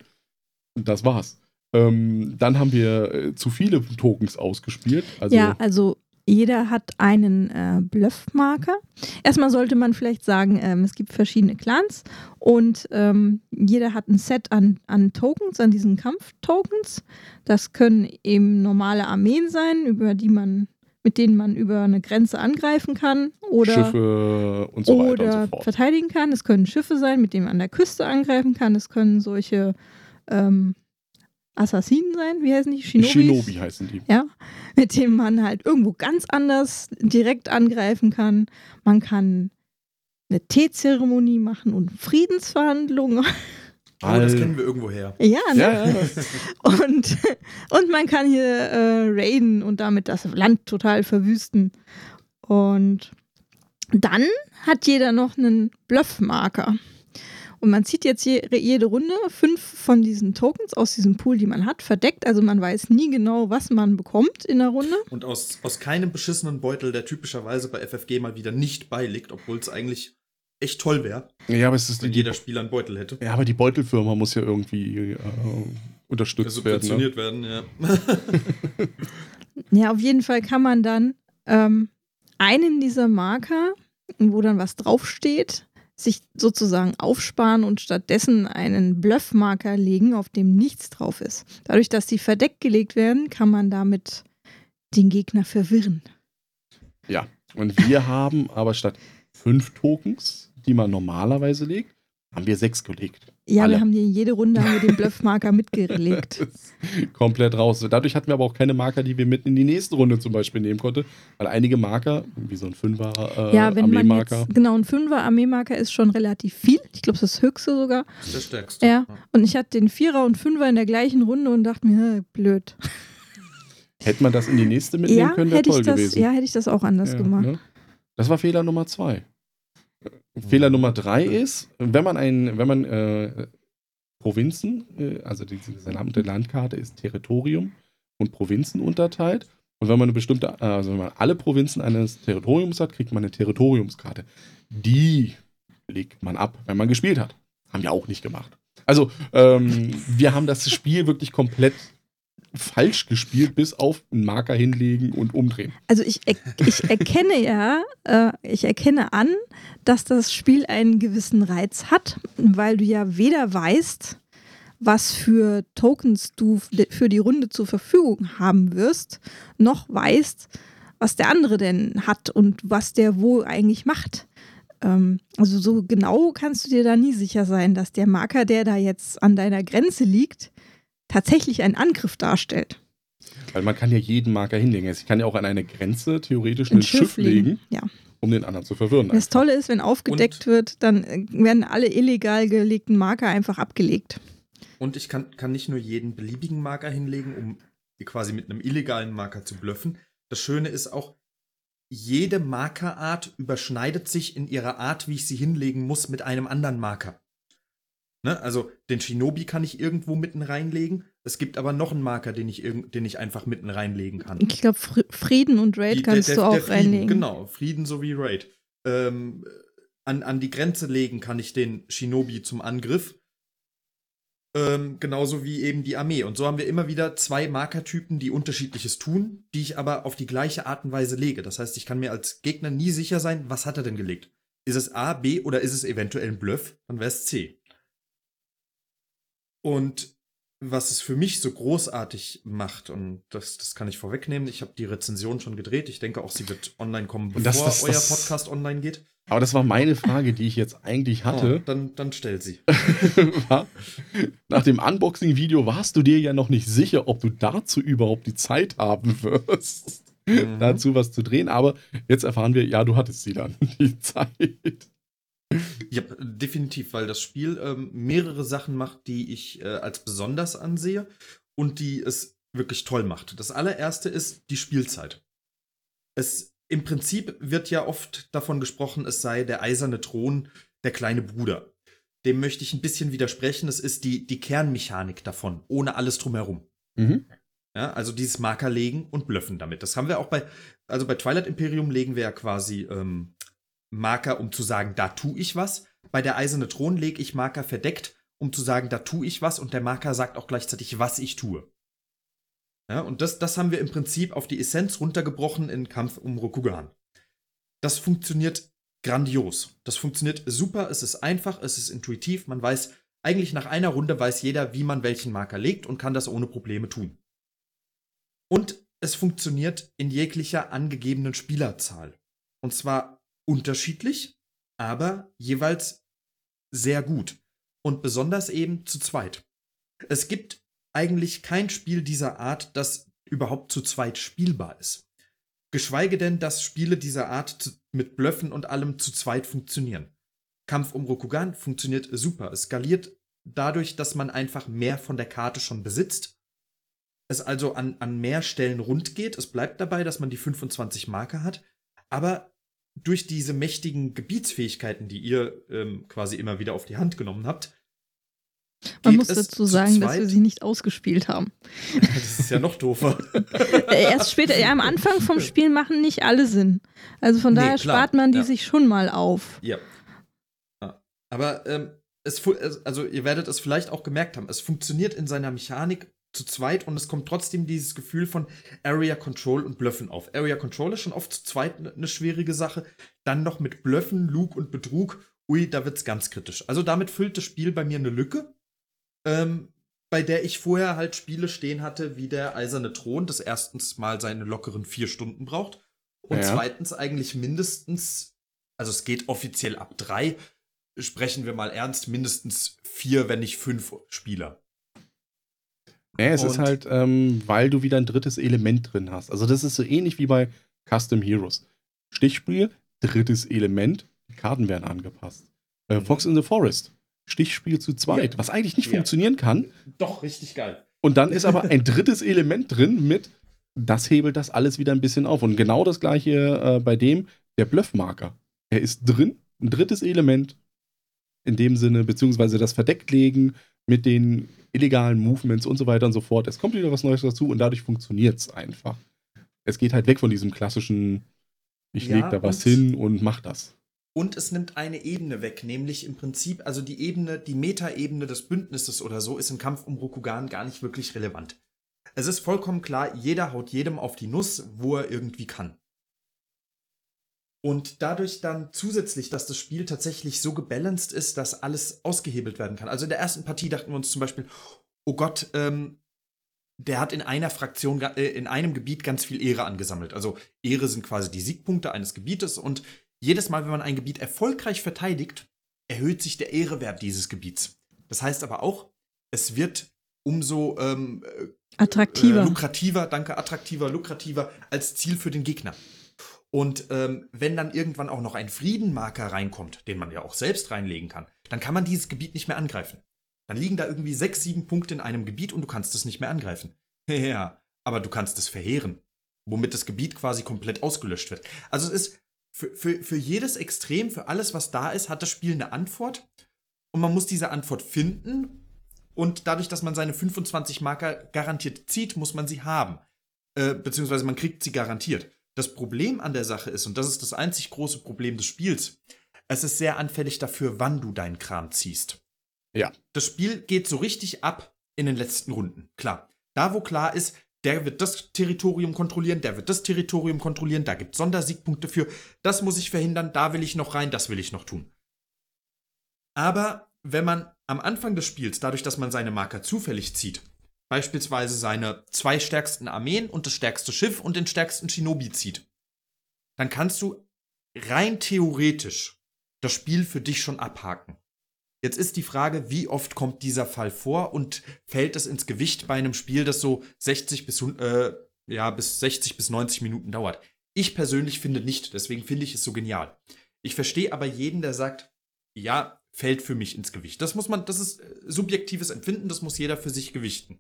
Das war's. Ähm, dann haben wir äh, zu viele Tokens ausgespielt. Also ja, also jeder hat einen äh, Bluffmarker. Erstmal sollte man vielleicht sagen, ähm, es gibt verschiedene Clans und ähm, jeder hat ein Set an, an Tokens, an diesen Kampftokens. Das können eben normale Armeen sein, über die man, mit denen man über eine Grenze angreifen kann oder, Schiffe und so weiter oder und so verteidigen kann. Es können Schiffe sein, mit denen man an der Küste angreifen kann. Es können solche ähm, Assassinen sein, wie heißen die? Shinobis? Shinobi heißen die. ja, mit dem man halt irgendwo ganz anders direkt angreifen kann. Man kann eine Teezeremonie machen und Friedensverhandlungen. Oh, das kennen wir irgendwo her. ja, ne? Ja, ja. Und, und man kann hier äh, raiden und damit das Land total verwüsten. Und dann hat jeder noch einen Bluffmarker. Und man zieht jetzt je, jede Runde fünf von diesen Tokens aus diesem Pool, die man hat, verdeckt. Also man weiß nie genau, was man bekommt in der Runde. Und aus, aus keinem beschissenen Beutel, der typischerweise bei FFG mal wieder nicht beiliegt, obwohl es eigentlich echt toll wäre, ja, aber es ist wenn die, jeder Spieler einen Beutel hätte. ja, aber die Beutelfirma muss ja irgendwie äh, unterstützt werden. Ne? Subventioniert werden, ja. Ja, auf jeden Fall kann man dann ähm, einen dieser Marker, wo dann was draufsteht, sich sozusagen aufsparen und stattdessen einen Bluffmarker legen, auf dem nichts drauf ist. Dadurch, dass die verdeckt gelegt werden, kann man damit den Gegner verwirren. Und wir haben aber statt fünf Tokens, die man normalerweise legt, haben wir sechs gelegt. Ja, Alle. wir haben die jede Runde haben wir den Bluffmarker mitgelegt. Komplett raus. Dadurch hatten wir aber auch keine Marker, die wir mit in die nächste Runde zum Beispiel nehmen konnten. Weil einige Marker, wie so ein Fünfer äh, ja, wenn man Armeemarker, jetzt, genau, ein Fünfer Armeemarker ist schon relativ viel. Ich glaube, das ist das höchste sogar. Das ist der stärkste. Ja. Und ich hatte den Vierer und Fünfer in der gleichen Runde und dachte mir, blöd. hätte man das in die nächste mitnehmen Ja, können, wäre hätte toll ich das, gewesen. ja, hätte ich das auch anders Ja, gemacht. ne? Das war Fehler Nummer zwei. Fehler Nummer drei ist, wenn man ein, wenn man äh, Provinzen, äh, also die gesamte Landkarte ist Territorium und Provinzen unterteilt. Und wenn man eine bestimmte, äh, also wenn man alle Provinzen eines Territoriums hat, kriegt man eine Territoriumskarte. Die legt man ab, wenn man gespielt hat. Haben wir auch nicht gemacht. Also, ähm, wir haben das Spiel wirklich komplett falsch gespielt, bis auf einen Marker hinlegen und umdrehen. Also ich, er, ich erkenne ja, äh, ich erkenne an, dass das Spiel einen gewissen Reiz hat, weil du ja weder weißt, was für Tokens du für die Runde zur Verfügung haben wirst, noch weißt, was der andere denn hat und was der wo eigentlich macht. Ähm, also so genau kannst du dir da nie sicher sein, dass der Marker, der da jetzt an deiner Grenze liegt, tatsächlich einen Angriff darstellt. Weil man kann ja jeden Marker hinlegen. Also ich kann ja auch an eine Grenze theoretisch ein, Ein Schiff, legen, Ja. um den anderen zu verwirren. Das Tolle ist, wenn aufgedeckt wird, dann äh, werden alle illegal gelegten Marker einfach abgelegt. Und ich kann, kann nicht nur jeden beliebigen Marker hinlegen, um quasi mit einem illegalen Marker zu bluffen. Das Schöne ist auch, jede Markerart überschneidet sich in ihrer Art, wie ich sie hinlegen muss, mit einem anderen Marker. Ne? Also den Shinobi kann ich irgendwo mitten reinlegen. Es gibt aber noch einen Marker, den ich, den ich einfach mitten reinlegen kann. Ich glaube, Frieden und Raid Die- kannst der- du der- auch der Frieden, reinlegen. Genau, Frieden sowie Raid. Ähm, an, an die Grenze legen kann ich den Shinobi zum Angriff. Ähm, genauso wie eben die Armee. Und so haben wir immer wieder zwei Markertypen, die unterschiedliches tun, die ich aber auf die gleiche Art und Weise lege. Das heißt, ich kann mir als Gegner nie sicher sein, was hat er denn gelegt. Ist es A, B oder ist es eventuell ein Bluff? Dann wäre es C. Und was es für mich so großartig macht, und das, das kann ich vorwegnehmen, ich habe die Rezension schon gedreht. Ich denke auch, sie wird online kommen, bevor das- das- euer das- Podcast online geht. Aber das war meine Frage, die ich jetzt eigentlich Oh, hatte. dann, dann stell sie. nach dem Unboxing-Video warst du dir ja noch nicht sicher, ob du dazu überhaupt die Zeit haben wirst, Mhm. dazu was zu drehen. Aber jetzt erfahren wir, ja, du hattest sie dann, die Zeit. Ja, definitiv, weil das Spiel ähm, mehrere Sachen macht, die ich äh, als besonders ansehe und die es wirklich toll macht. Das allererste ist die Spielzeit. Es im Prinzip wird ja oft davon gesprochen, es sei der eiserne Thron, der kleine Bruder. Dem möchte ich ein bisschen widersprechen. Es ist die, die Kernmechanik davon, ohne alles drumherum. Mhm. Ja, also dieses Marker legen und blöffen damit. Das haben wir auch bei, also bei Twilight Imperium legen wir ja quasi ähm, Marker, um zu sagen, da tue ich was. Bei der Eiserne Thron lege ich Marker verdeckt, um zu sagen, da tue ich was und der Marker sagt auch gleichzeitig, was ich tue. Ja, und das, das haben wir im Prinzip auf die Essenz runtergebrochen in Kampf um Rokugan. Das funktioniert grandios. Das funktioniert super, es ist einfach, es ist intuitiv, man weiß, eigentlich nach einer Runde weiß jeder, wie man welchen Marker legt und kann das ohne Probleme tun. Und es funktioniert in jeglicher angegebenen Spielerzahl. Und zwar unterschiedlich, aber jeweils sehr gut. Und besonders eben zu zweit. Es gibt eigentlich kein Spiel dieser Art, das überhaupt zu zweit spielbar ist. Geschweige denn, dass Spiele dieser Art mit Blöffen und allem zu zweit funktionieren. Kampf um Rokugan funktioniert super. Es skaliert dadurch, dass man einfach mehr von der Karte schon besitzt. Es also an, an mehr Stellen rund geht. Es bleibt dabei, dass man die 25 Marker hat. Aber durch diese mächtigen Gebietsfähigkeiten, die ihr ähm, quasi immer wieder auf die Hand genommen habt, man muss dazu sagen, dass wir sie nicht ausgespielt haben. Das ist ja noch doofer. Äh, erst später, ja, am Anfang vom Spiel machen nicht alle Sinn. Also von nee, daher klar, spart man die ja. sich schon mal auf. Ja. ja. Aber ähm, es, also ihr werdet es vielleicht auch gemerkt haben, es funktioniert in seiner Mechanik zu zweit und es kommt trotzdem dieses Gefühl von Area Control und Blöffen auf. Area Control ist schon oft zu zweit eine ne schwierige Sache. Dann noch mit Blöffen, Lug und Betrug. Ui, da wird es ganz kritisch. Also damit füllt das Spiel bei mir eine Lücke ähm, bei der ich vorher halt Spiele stehen hatte, wie der Eiserne Thron, das erstens mal seine lockeren vier Stunden braucht und ja. zweitens eigentlich mindestens, also es geht offiziell ab drei, sprechen wir mal ernst, mindestens vier, wenn nicht fünf Spieler. Ja, es und ist halt, ähm, weil du wieder ein drittes Element drin hast. Also das ist so ähnlich wie bei Custom Heroes. Stichspiel, drittes Element, die Karten werden angepasst. Äh, Fox in the Forest, Stichspiel zu zweit, ja. was eigentlich nicht ja. funktionieren kann. Doch, richtig geil. Und dann ist aber ein drittes Element drin mit, das hebelt das alles wieder ein bisschen auf. Und genau das gleiche äh, bei dem, der Bluffmarker. Er ist drin, ein drittes Element in dem Sinne, beziehungsweise das Verdecklegen mit den illegalen Movements und so weiter und so fort. Es kommt wieder was Neues dazu und dadurch funktioniert es einfach. Es geht halt weg von diesem klassischen, ich ja, leg da was hin und mach das. Und es nimmt eine Ebene weg, nämlich im Prinzip, also die Ebene, die Metaebene des Bündnisses oder so, ist im Kampf um Rokugan gar nicht wirklich relevant. Es ist vollkommen klar, jeder haut jedem auf die Nuss, wo er irgendwie kann. Und dadurch dann zusätzlich, dass das Spiel tatsächlich so gebalanced ist, dass alles ausgehebelt werden kann. Also in der ersten Partie dachten wir uns zum Beispiel, oh Gott, ähm, der hat in einer Fraktion, äh, in einem Gebiet ganz viel Ehre angesammelt. Also Ehre sind quasi die Siegpunkte eines Gebietes und jedes Mal, wenn man ein Gebiet erfolgreich verteidigt, erhöht sich der Ehrewert dieses Gebiets. Das heißt aber auch, es wird umso ähm, äh, attraktiver. Äh, lukrativer, danke, attraktiver, lukrativer als Ziel für den Gegner. Und ähm, wenn dann irgendwann auch noch ein Friedenmarker reinkommt, den man ja auch selbst reinlegen kann, dann kann man dieses Gebiet nicht mehr angreifen. Dann liegen da irgendwie sechs, sieben Punkte in einem Gebiet und du kannst es nicht mehr angreifen. Ja, aber du kannst es verheeren, womit das Gebiet quasi komplett ausgelöscht wird. Also es ist für, für, für jedes Extrem, für alles, was da ist, hat das Spiel eine Antwort. Und man muss diese Antwort finden. Und dadurch, dass man seine 25 Marker garantiert zieht, muss man sie haben. Äh, beziehungsweise man kriegt sie garantiert. Das Problem an der Sache ist, und das ist das einzig große Problem des Spiels, es ist sehr anfällig dafür, wann du deinen Kram ziehst. Ja. Das Spiel geht so richtig ab in den letzten Runden. Klar. Da, wo klar ist, der wird das Territorium kontrollieren, der wird das Territorium kontrollieren, da gibt es Sondersiegpunkte für, das muss ich verhindern, da will ich noch rein, das will ich noch tun. Aber wenn man am Anfang des Spiels, dadurch, dass man seine Marker zufällig zieht, beispielsweise seine zwei stärksten Armeen und das stärkste Schiff und den stärksten Shinobi zieht, dann kannst du rein theoretisch das Spiel für dich schon abhaken. Jetzt ist die Frage, wie oft kommt dieser Fall vor und fällt es ins Gewicht bei einem Spiel, das so 60 bis, äh, ja, bis 60 bis 90 Minuten dauert? Ich persönlich finde nicht, deswegen finde ich es so genial. Ich verstehe aber jeden, der sagt, ja, fällt für mich ins Gewicht. Das muss man, das ist äh, subjektives Empfinden, das muss jeder für sich gewichten.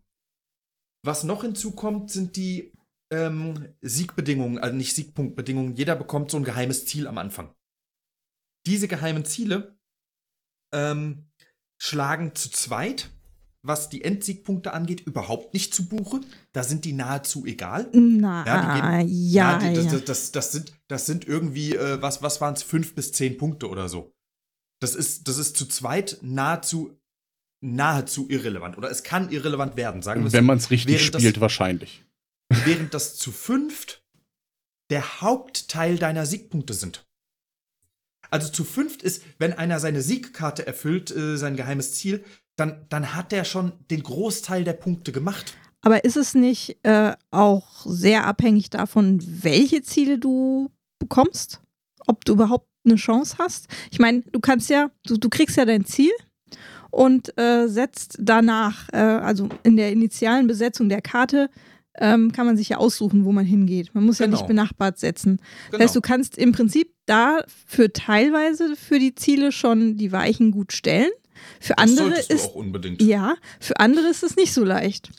Was noch hinzukommt, sind die ähm, Siegbedingungen, also nicht Siegpunktbedingungen. Jeder bekommt so ein geheimes Ziel am Anfang. Diese geheimen Ziele ähm, schlagen zu zweit, was die Endsiegpunkte angeht, überhaupt nicht zu Buche. Da sind die nahezu egal. Na, ja, geben, ja, ja, die, das, das, das, sind, das sind irgendwie, äh, was, was waren es, fünf bis zehn Punkte oder so. Das ist, das ist zu zweit nahezu, nahezu irrelevant. Oder es kann irrelevant werden, sagen wir Wenn man es richtig spielt, wahrscheinlich. während das zu fünft der Hauptteil deiner Siegpunkte sind. Also zu fünft ist, wenn einer seine Siegkarte erfüllt, äh, sein geheimes Ziel, dann, dann hat der schon den Großteil der Punkte gemacht. Aber ist es nicht äh, auch sehr abhängig davon, welche Ziele du bekommst? Ob du überhaupt eine Chance hast? Ich meine, du kannst ja, du, du kriegst ja dein Ziel und äh, setzt danach, äh, also in der initialen Besetzung der Karte, ähm, kann man sich ja aussuchen, wo man hingeht. Man muss ja Genau. nicht benachbart setzen. Das Genau. heißt, du kannst im Prinzip da für teilweise für die Ziele schon die Weichen gut stellen. Für Das andere ist auch unbedingt. ja, für andere ist es nicht so leicht.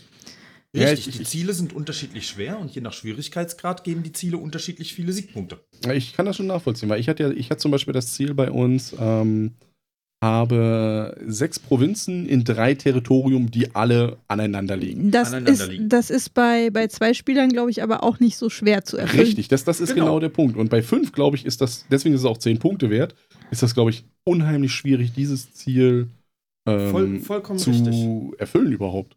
Ja, Richtig, ich- die Ziele sind unterschiedlich schwer und je nach Schwierigkeitsgrad geben die Ziele unterschiedlich viele Siegpunkte. Ich kann das schon nachvollziehen, weil ich hatte ja, ich hatte zum Beispiel das Ziel bei uns, ähm, habe sechs Provinzen in drei Territorium, die alle aneinander liegen. Das Aneinander ist, liegen. das ist bei, bei zwei Spielern, glaube ich, aber auch nicht so schwer zu erfüllen. Richtig, das, das ist genau. Genau. der Punkt. Und bei fünf, glaube ich, ist das, deswegen ist es auch zehn Punkte wert, ist das, glaube ich, unheimlich schwierig, dieses Ziel ähm, Voll, vollkommen zu richtig. erfüllen überhaupt.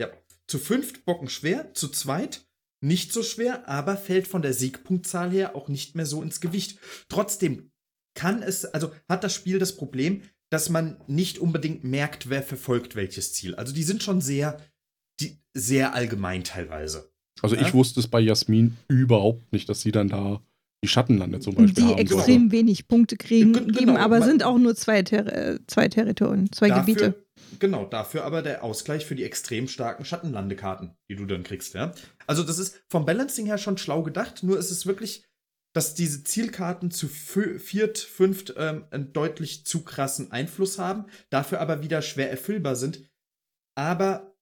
Ja. Zu fünft Bocken schwer, zu zweit nicht so schwer, aber fällt von der Siegpunktzahl her auch nicht mehr so ins Gewicht. Trotzdem kann es, also hat das Spiel das Problem, dass man nicht unbedingt merkt, wer verfolgt welches Ziel. Also die sind schon sehr, die, sehr allgemein teilweise. Also Ja. ich wusste es bei Jasmin überhaupt nicht, dass sie dann da die Schattenlande zum Beispiel Die haben extrem sollte. wenig Punkte kriegen, Ja, ge- geben, genau. aber sind auch nur zwei, Ter äh, zwei Territorien, zwei Gebiete. Genau, dafür aber der Ausgleich für die extrem starken Schattenlandekarten, die du dann kriegst, ja. Also das ist vom Balancing her schon schlau gedacht, nur ist es wirklich, dass diese Zielkarten zu viert, fünft ähm, einen deutlich zu krassen Einfluss haben, dafür aber wieder schwer erfüllbar sind, aber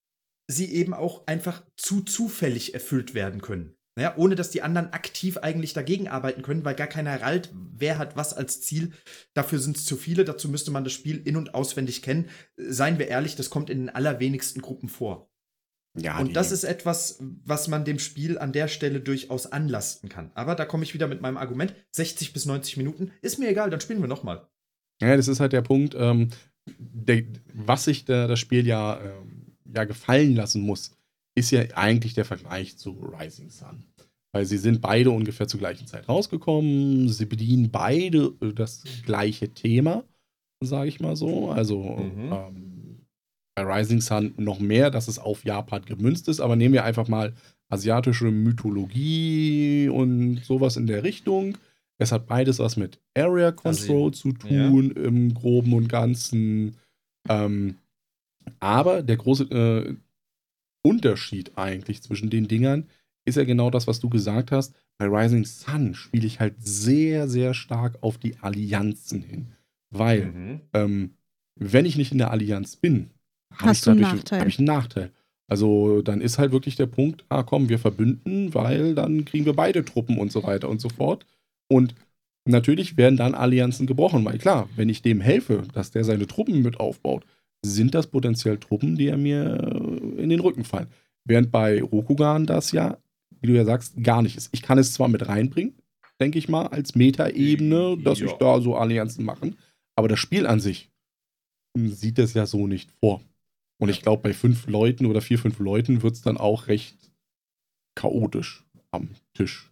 sie eben auch einfach zu zufällig erfüllt werden können. Ja, ohne dass die anderen aktiv eigentlich dagegen arbeiten können, weil gar keiner rallt, wer hat was als Ziel. Dafür sind es zu viele, dazu müsste man das Spiel in- und auswendig kennen. Seien wir ehrlich, das kommt in den allerwenigsten Gruppen vor. Ja, und das ist etwas, was man dem Spiel an der Stelle durchaus anlasten kann. Aber da komme ich wieder mit meinem Argument, 60 bis 90 Minuten, ist mir egal, dann spielen wir nochmal. Ja, das ist halt der Punkt, ähm, der, was sich da, das Spiel ja, ähm, ja gefallen lassen muss, ist ja eigentlich der Vergleich zu Rising Sun. Weil sie sind beide ungefähr zur gleichen Zeit rausgekommen, sie bedienen beide äh, das gleiche Thema, sage ich mal so. Also Mhm. ähm, bei Rising Sun noch mehr, dass es auf Japan gemünzt ist, aber nehmen wir einfach mal asiatische Mythologie und sowas in der Richtung. Es hat beides was mit Area Control zu tun, im Groben und Ganzen. Ähm, aber der große äh, Unterschied eigentlich zwischen den Dingern ist ja genau das, was du gesagt hast. Bei Rising Sun spiele ich halt sehr, sehr stark auf die Allianzen hin. Weil, Mhm. ähm, wenn ich nicht in der Allianz bin, habe Hast ich du einen dadurch Nachteil. hab ich einen Nachteil. Also dann ist halt wirklich der Punkt, ah komm, wir verbünden, weil dann kriegen wir beide Truppen und so weiter und so fort. Und natürlich werden dann Allianzen gebrochen, weil klar, wenn ich dem helfe, dass der seine Truppen mit aufbaut, sind das potenziell Truppen, die er mir äh, in den Rücken fallen. Während bei Rokugan das ja, wie du ja sagst, gar nicht ist. Ich kann es zwar mit reinbringen, denke ich mal, als Metaebene, dass Ja. ich da so Allianzen machen, aber das Spiel an sich sieht das ja so nicht vor. Und ich glaube, bei fünf Leuten oder vier, fünf Leuten wird es dann auch recht chaotisch am Tisch,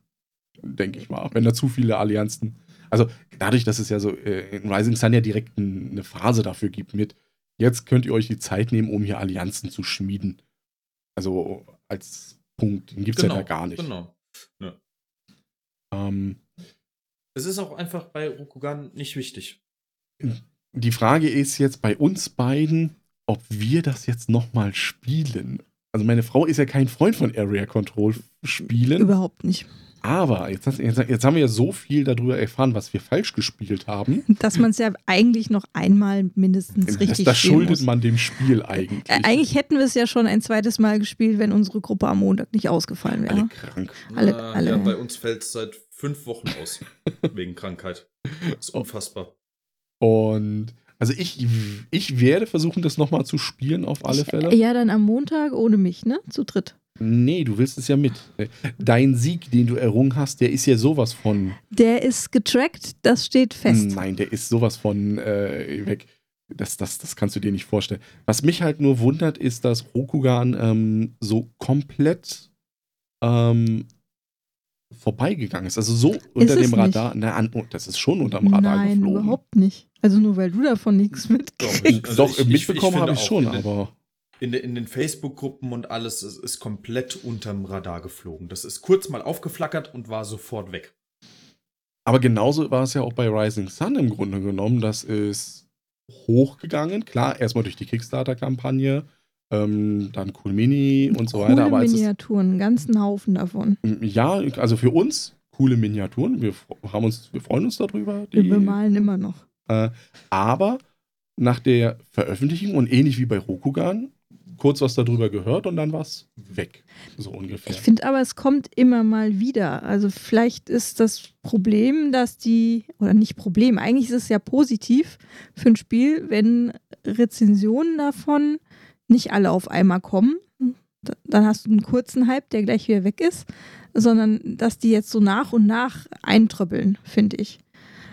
denke ich mal. Wenn da zu viele Allianzen. Also dadurch, dass es ja so äh, in Rising Sun ja direkt ein, eine Phase dafür gibt mit, jetzt könnt ihr euch die Zeit nehmen, um hier Allianzen zu schmieden. Also als Punkt, den gibt es ja da gar nicht. Genau. Ähm, Es ist auch einfach bei Rokugan nicht wichtig. die Frage ist jetzt bei uns beiden, ob wir das jetzt nochmal spielen. Also meine Frau ist ja kein Freund von Area Control Spielen. Überhaupt nicht. Aber jetzt, jetzt, jetzt haben wir ja so viel darüber erfahren, was wir falsch gespielt haben. Dass man es ja eigentlich noch einmal mindestens Das, richtig das schuldet muss. man dem Spiel eigentlich. Äh, eigentlich hätten wir es ja schon ein zweites Mal gespielt, wenn unsere Gruppe am Montag nicht ausgefallen alle wäre. krank. Alle- Na, alle- Ja, bei uns fällt es seit fünf Wochen aus. wegen Krankheit. Das ist unfassbar. Und also ich, ich werde versuchen, das nochmal zu spielen auf alle Fälle. Ja, dann am Montag ohne mich, ne? Zu dritt. Nee, du willst es ja mit. Dein Sieg, den du errungen hast, der ist ja sowas von. Der ist getrackt, das steht fest. Nein, der ist sowas von äh, weg. Das, das, das kannst du dir nicht vorstellen. Was mich halt nur wundert, ist, dass Rokugan ähm, so komplett ähm, vorbeigegangen ist. Also so unter dem nicht? Radar. Na, an, oh, das ist schon unterm Radar Nein, geflogen. überhaupt nicht. Also nur weil du davon nichts mitkriegst. Also Doch, ich- mitbekommen ich habe ich schon, in den- aber In, de, in den Facebook-Gruppen und alles es ist komplett unterm Radar geflogen. Das ist kurz mal aufgeflackert und war sofort weg. Aber genauso war es ja auch bei Rising Sun im Grunde genommen. Das ist hochgegangen. Klar, erstmal durch die Kickstarter-Kampagne, ähm, dann Cool Mini und so weiter. Coole Aber als es, Miniaturen, einen ganzen Haufen davon. ja, also für uns coole Miniaturen. Wir haben uns, wir freuen uns darüber. Wir die- bemalen immer noch. Äh, aber nach der Veröffentlichung und ähnlich wie bei Rokugan, kurz was darüber gehört und dann war es weg. So ungefähr. Ich finde aber, es kommt immer mal wieder. Also vielleicht ist das Problem, dass die, oder nicht Problem, eigentlich ist es ja positiv für ein Spiel, wenn Rezensionen davon nicht alle auf einmal kommen. Da- Dann hast du einen kurzen Hype, der gleich wieder weg ist, sondern dass die jetzt so nach und nach eintröppeln, finde ich.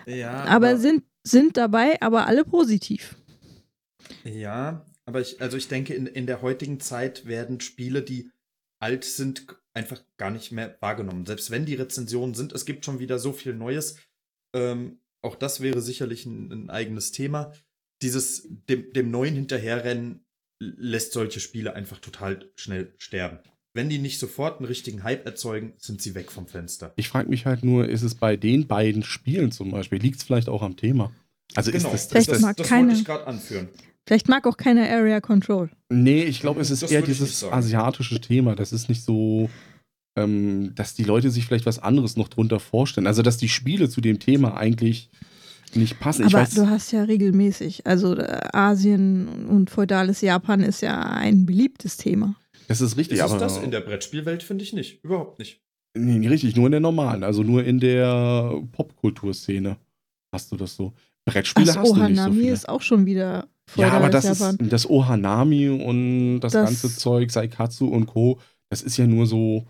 Ja, Aber sind, sind dabei, aber alle positiv. Ja, aber ich, also ich denke, in, in der heutigen Zeit werden Spiele, die alt sind, einfach gar nicht mehr wahrgenommen. Selbst wenn die Rezensionen sind, es gibt schon wieder so viel Neues. Ähm, auch das wäre sicherlich ein, ein eigenes Thema. Dieses dem, dem Neuen hinterherrennen lässt solche Spiele einfach total schnell sterben. Wenn die nicht sofort einen richtigen Hype erzeugen, sind sie weg vom Fenster. Ich frage mich halt nur, ist es bei den beiden Spielen zum Beispiel, liegt es vielleicht auch am Thema? Also ist das, Vielleicht ist das mag das keine- wollte ich gerade anführen. Vielleicht mag auch keiner Area Control. Nee, ich glaube, es ist Das eher dieses asiatische Thema. Das ist nicht so, ähm, dass die Leute sich vielleicht was anderes noch drunter vorstellen. Also, dass die Spiele zu dem Thema eigentlich nicht passen. ich Aber weiß, du hast ja regelmäßig, also äh, Asien und feudales Japan ist ja ein beliebtes Thema. das ist richtig, Ist aber das in der Brettspielwelt, finde ich nicht. Überhaupt nicht. nee, nicht richtig, nur in der normalen, also nur in der Popkulturszene hast du das so. Brettspiele Das hast du nicht so Ohanami viele. ist auch schon wieder Ja, aber das Japan. ist das Ohanami und das, Das- ganze Zeug, Saikatsu und Co. Das ist ja nur so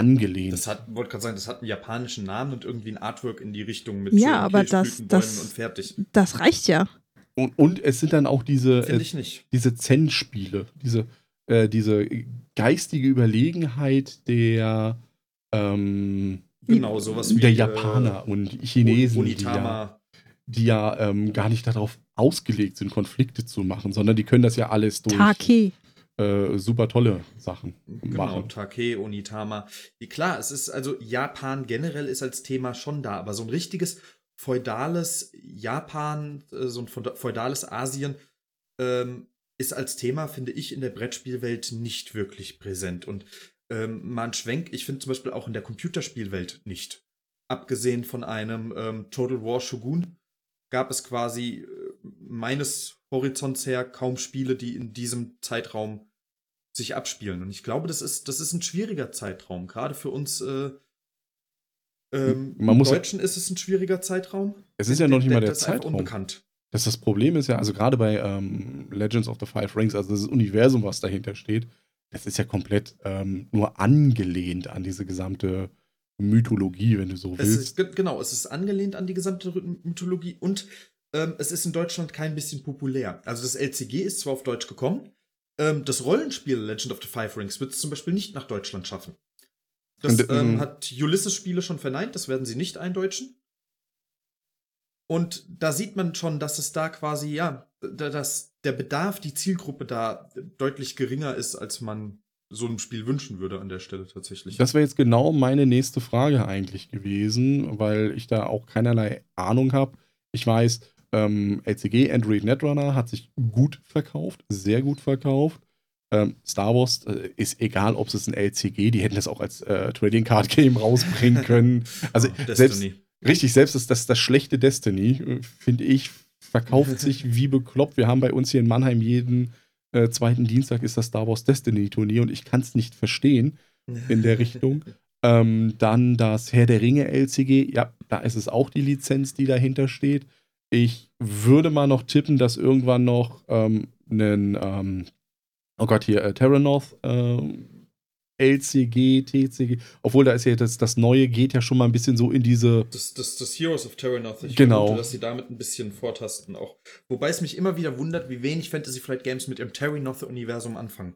angelehnt. Das hat, wollte gerade sagen, das hat einen japanischen Namen und irgendwie ein Artwork in die Richtung mit Ja, aber das- das- und fertig. Das reicht ja. und, und es sind dann auch diese, äh, ich nicht. diese Zen-Spiele, diese, äh, diese geistige Überlegenheit der, ähm, Genau, sowas wie der äh, Japaner und Chinesen, die ja, die ja ähm, gar nicht darauf ausgelegt sind, Konflikte zu machen, sondern die können das ja alles durch Take. Äh, super tolle Sachen Genau, machen. Take, Onitama. Klar, es ist also Japan generell ist als Thema schon da, aber so ein richtiges feudales Japan, äh, so ein feu- feudales Asien ähm, ist als Thema, finde ich, in der Brettspielwelt nicht wirklich präsent. Und ähm, mal ein Schwenk, ich finde zum Beispiel auch in der Computerspielwelt nicht. Abgesehen von einem ähm, Total War Shogun gab es quasi äh, meines Horizonts her kaum Spiele, die in diesem Zeitraum sich abspielen. Und ich glaube, das ist, das ist ein schwieriger Zeitraum. Gerade für uns äh, ähm, Man muss- Deutschen ist es ein schwieriger Zeitraum. Es ist ja noch nicht mal der ist Zeitraum. unbekannt. Das, das Problem ist ja, also gerade bei ähm, Legends of the Five Rings, also das Universum, was dahinter steht, das ist ja komplett ähm, nur angelehnt an diese gesamte Mythologie, wenn du so Es willst. ist, ge- genau, es ist angelehnt an die gesamte Mythologie und ähm, es ist in Deutschland kein bisschen populär. Also das LCG ist zwar auf Deutsch gekommen, ähm, das Rollenspiel Legend of the Five Rings wird es zum Beispiel nicht nach Deutschland schaffen. Das Und, ähm, ähm, hat Ulysses-Spiele schon verneint, das werden sie nicht eindeutschen. Und da sieht man schon, dass es da quasi, ja, da- dass der Bedarf, die Zielgruppe da deutlich geringer ist, als man so einem Spiel wünschen würde an der Stelle tatsächlich. Das wäre jetzt genau meine nächste Frage eigentlich gewesen, weil ich da auch keinerlei Ahnung habe. Ich weiß, ähm, LCG Android Netrunner hat sich gut verkauft, sehr gut verkauft. Ähm, Star Wars äh, ist egal, ob es ein LCG, die hätten das auch als äh, Trading Card Game rausbringen können. Also selbst, Destiny. Richtig, selbst das, das, das schlechte Destiny, äh, finde ich, verkauft sich wie bekloppt. Wir haben bei uns hier in Mannheim jeden äh, zweiten Dienstag ist das Star Wars Destiny Turnier und ich kann es nicht verstehen in der Richtung. Ähm, dann das Herr der Ringe LCG, ja, da ist es auch die Lizenz, die dahinter steht. Ich würde mal noch tippen, dass irgendwann noch ähm, einen, ähm, oh Gott, hier, äh, Terranoth ähm, LCG, TCG, obwohl da ist ja das, das Neue geht ja schon mal ein bisschen so in diese, Das, das, das Heroes of Terranoth. Ich Genau. vermute, dass sie damit ein bisschen vortasten auch. Wobei es mich immer wieder wundert, wie wenig Fantasy Flight Games mit dem Terranoth-Universum anfangen.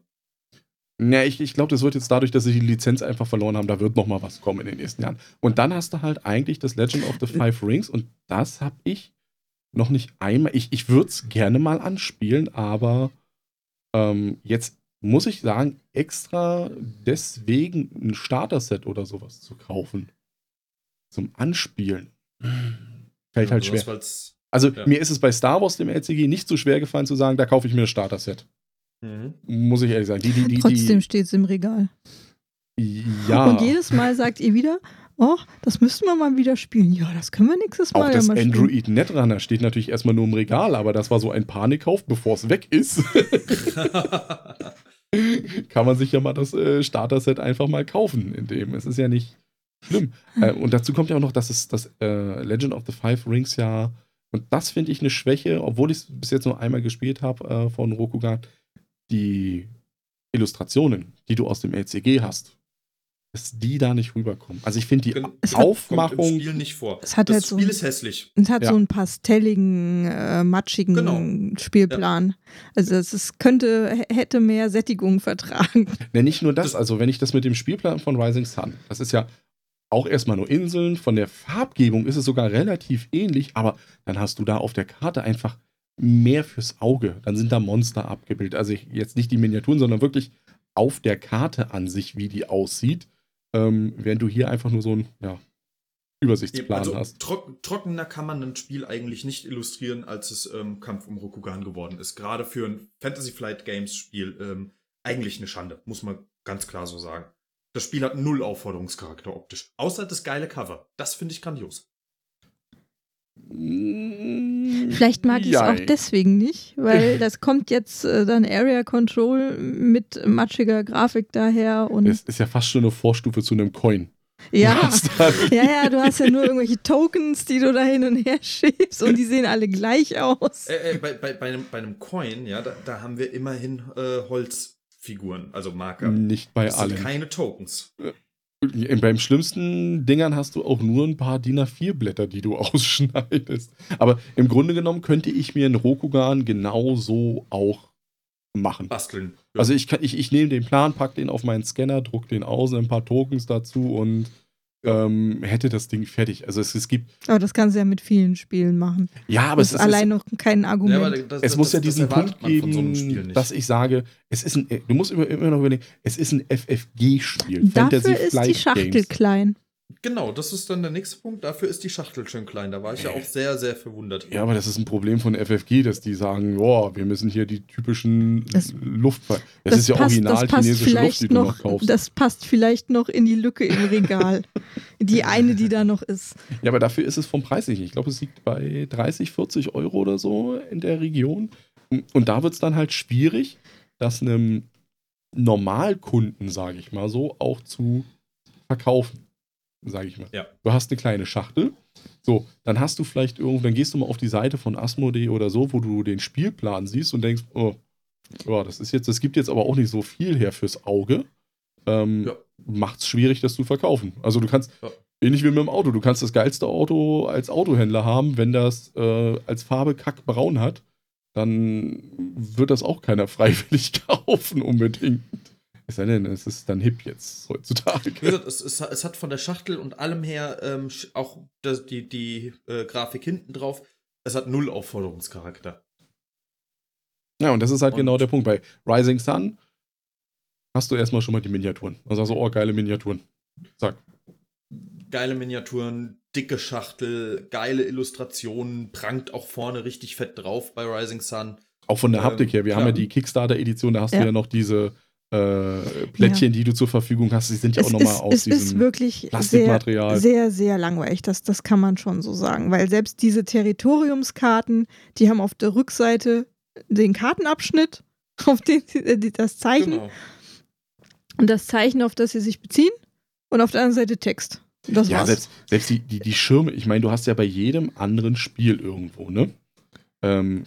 Ja, ich, ich glaube, das wird jetzt dadurch, dass sie die Lizenz einfach verloren haben, da wird noch mal was kommen in den nächsten Jahren. Und dann hast du halt eigentlich das Legend of the Five Rings und das habe ich noch nicht einmal. Ich, ich würde es gerne mal anspielen, aber ähm, jetzt muss ich sagen, extra deswegen ein Starter-Set oder sowas zu kaufen. Zum Anspielen. Fällt halt schwer. Also ja. mir ist es bei Star Wars, dem LCG, nicht so schwer gefallen zu sagen, da kaufe ich mir ein Starter-Set. Mhm. Muss ich ehrlich sagen. Die, die, die, Trotzdem steht es im Regal. Ja. Und jedes Mal sagt ihr wieder, oh, das müssten wir mal wieder spielen. Ja, das können wir nächstes Mal Auch ja das mal Android Netrunner steht natürlich erstmal nur im Regal, aber das war so ein Panikkauf, bevor es weg ist. Kann man sich ja mal das äh, Starter-Set einfach mal kaufen in dem. Es ist ja nicht schlimm. Äh, und dazu kommt ja auch noch, dass es das äh, Legend of the Five Rings ja, und das finde ich eine Schwäche, obwohl ich es bis jetzt nur einmal gespielt habe äh, von Rokugan, die Illustrationen, die du aus dem LCG hast, dass die da nicht rüberkommen. Also ich finde die es Aufmachung. Kommt im Spiel nicht vor. Es hat das halt Spiel so, ist hässlich. Es hat Ja. so einen pastelligen, äh, matschigen Genau. Spielplan. Also es ist, könnte, hätte mehr Sättigung vertragen. Ne, nicht nur das, Das- also wenn ich das mit dem Spielplan von Rising Sun, das ist ja auch erstmal nur Inseln, von der Farbgebung ist es sogar relativ ähnlich, aber dann hast du da auf der Karte einfach mehr fürs Auge. Dann sind da Monster abgebildet. Also ich, jetzt nicht die Miniaturen, sondern wirklich auf der Karte an sich, wie die aussieht. Ähm, während du hier einfach nur so einen ja, Übersichtsplan also hast. trock, trockener kann man ein Spiel eigentlich nicht illustrieren, als es ähm, Kampf um Rokugan geworden ist. Gerade für ein Fantasy Flight Games Spiel ähm, eigentlich eine Schande, muss man ganz klar so sagen. Das Spiel hat null Aufforderungscharakter optisch. Außer das geile Cover. Das finde ich grandios. Vielleicht mag ich es auch deswegen nicht, weil das kommt jetzt äh, dann Area Control mit matschiger Grafik daher und Es ist ja fast schon eine Vorstufe zu einem Coin. ja. Ja, ja, du hast ja nur irgendwelche Tokens, die du da hin und her schiebst und die sehen alle gleich aus. Äh, äh, bei, bei, bei, einem, bei einem Coin, ja, da, da haben wir immerhin äh, Holzfiguren, also Marker. Nicht bei das sind allen. keine Tokens. Beim schlimmsten Dingern hast du auch nur ein paar DIN A4-Blätter, die du ausschneidest. Aber im Grunde genommen könnte ich mir einen Rokugan genauso auch machen. Basteln. Also ich, kann- ich, ich nehme den Plan, pack den auf meinen Scanner, druck den aus, ein paar Tokens dazu und ähm, hätte das Ding fertig. Also es, es gibt, Aber das kannst du ja mit vielen Spielen machen. ja, aber das es ist ist, allein noch kein Argument. Ja, aber das- es das- muss ja das diesen erwartet Punkt man von so einem Spiel geben, nicht. dass ich sage, es ist ein, du musst immer, immer noch überlegen, es ist ein FFG-Spiel. Dafür ist die Schachtel Games. klein. Genau, das ist dann der nächste Punkt. Dafür ist die Schachtel schön klein. Da war ich ja auch sehr, sehr verwundert. Ja, aber das ist ein Problem von FFG, dass die sagen, boah, wir müssen hier die typischen Das- Luftfall. Das, ist ja original das passt chinesische Luft, die du noch noch, kaufst. das passt vielleicht noch in die Lücke im Regal. die eine, die da noch ist. Ja, aber dafür ist es vom Preis nicht. Ich glaube, es liegt bei 30, 40 Euro oder so in der Region. Und da wird es dann halt schwierig, das einem Normalkunden, sage ich mal so, auch zu verkaufen. Sage ich mal. Ja. Du hast eine kleine Schachtel. So, dann hast du vielleicht irgendwo, dann gehst du mal auf die Seite von Asmodee oder so, wo du den Spielplan siehst und denkst, oh, ja, das ist jetzt, das gibt jetzt aber auch nicht so viel her fürs Auge. Ähm, Ja. Macht es schwierig, das zu verkaufen. Also du kannst, Ja. ähnlich wie mit dem Auto, du kannst das geilste Auto als Autohändler haben, wenn das äh, als Farbe kackbraun hat, dann wird das auch keiner freiwillig kaufen unbedingt. Es sei denn, es ist dann hip jetzt heutzutage. Wie gesagt, es, es, es hat von der Schachtel und allem her ähm, auch das, die, die äh, Grafik hinten drauf. Es hat null Aufforderungscharakter. Ja, und das ist halt Und- genau der Punkt. Bei Rising Sun hast du erstmal schon mal die Miniaturen. Also sagst oh, geile Miniaturen. Zack. Geile Miniaturen, dicke Schachtel, geile Illustrationen, prangt auch vorne richtig fett drauf bei Rising Sun. Auch von der Ähm, Haptik her. Wir klar. haben ja die Kickstarter-Edition, da hast Ja. du ja noch diese äh, Plättchen, die du zur Verfügung hast. Die sind ja auch Es, nochmal ist, aus es ist diesem wirklich sehr, Plastikmaterial. sehr, sehr langweilig. Das, das kann man schon so sagen. Weil selbst diese Territoriumskarten, die haben auf der Rückseite den Kartenabschnitt, auf den äh, das Zeichen Genau. und das Zeichen, auf das sie sich beziehen und auf der anderen Seite Text. Das Ja, war's. selbst, selbst die, die, die Schirme, ich meine, du hast ja bei jedem anderen Spiel irgendwo, ne? Ähm,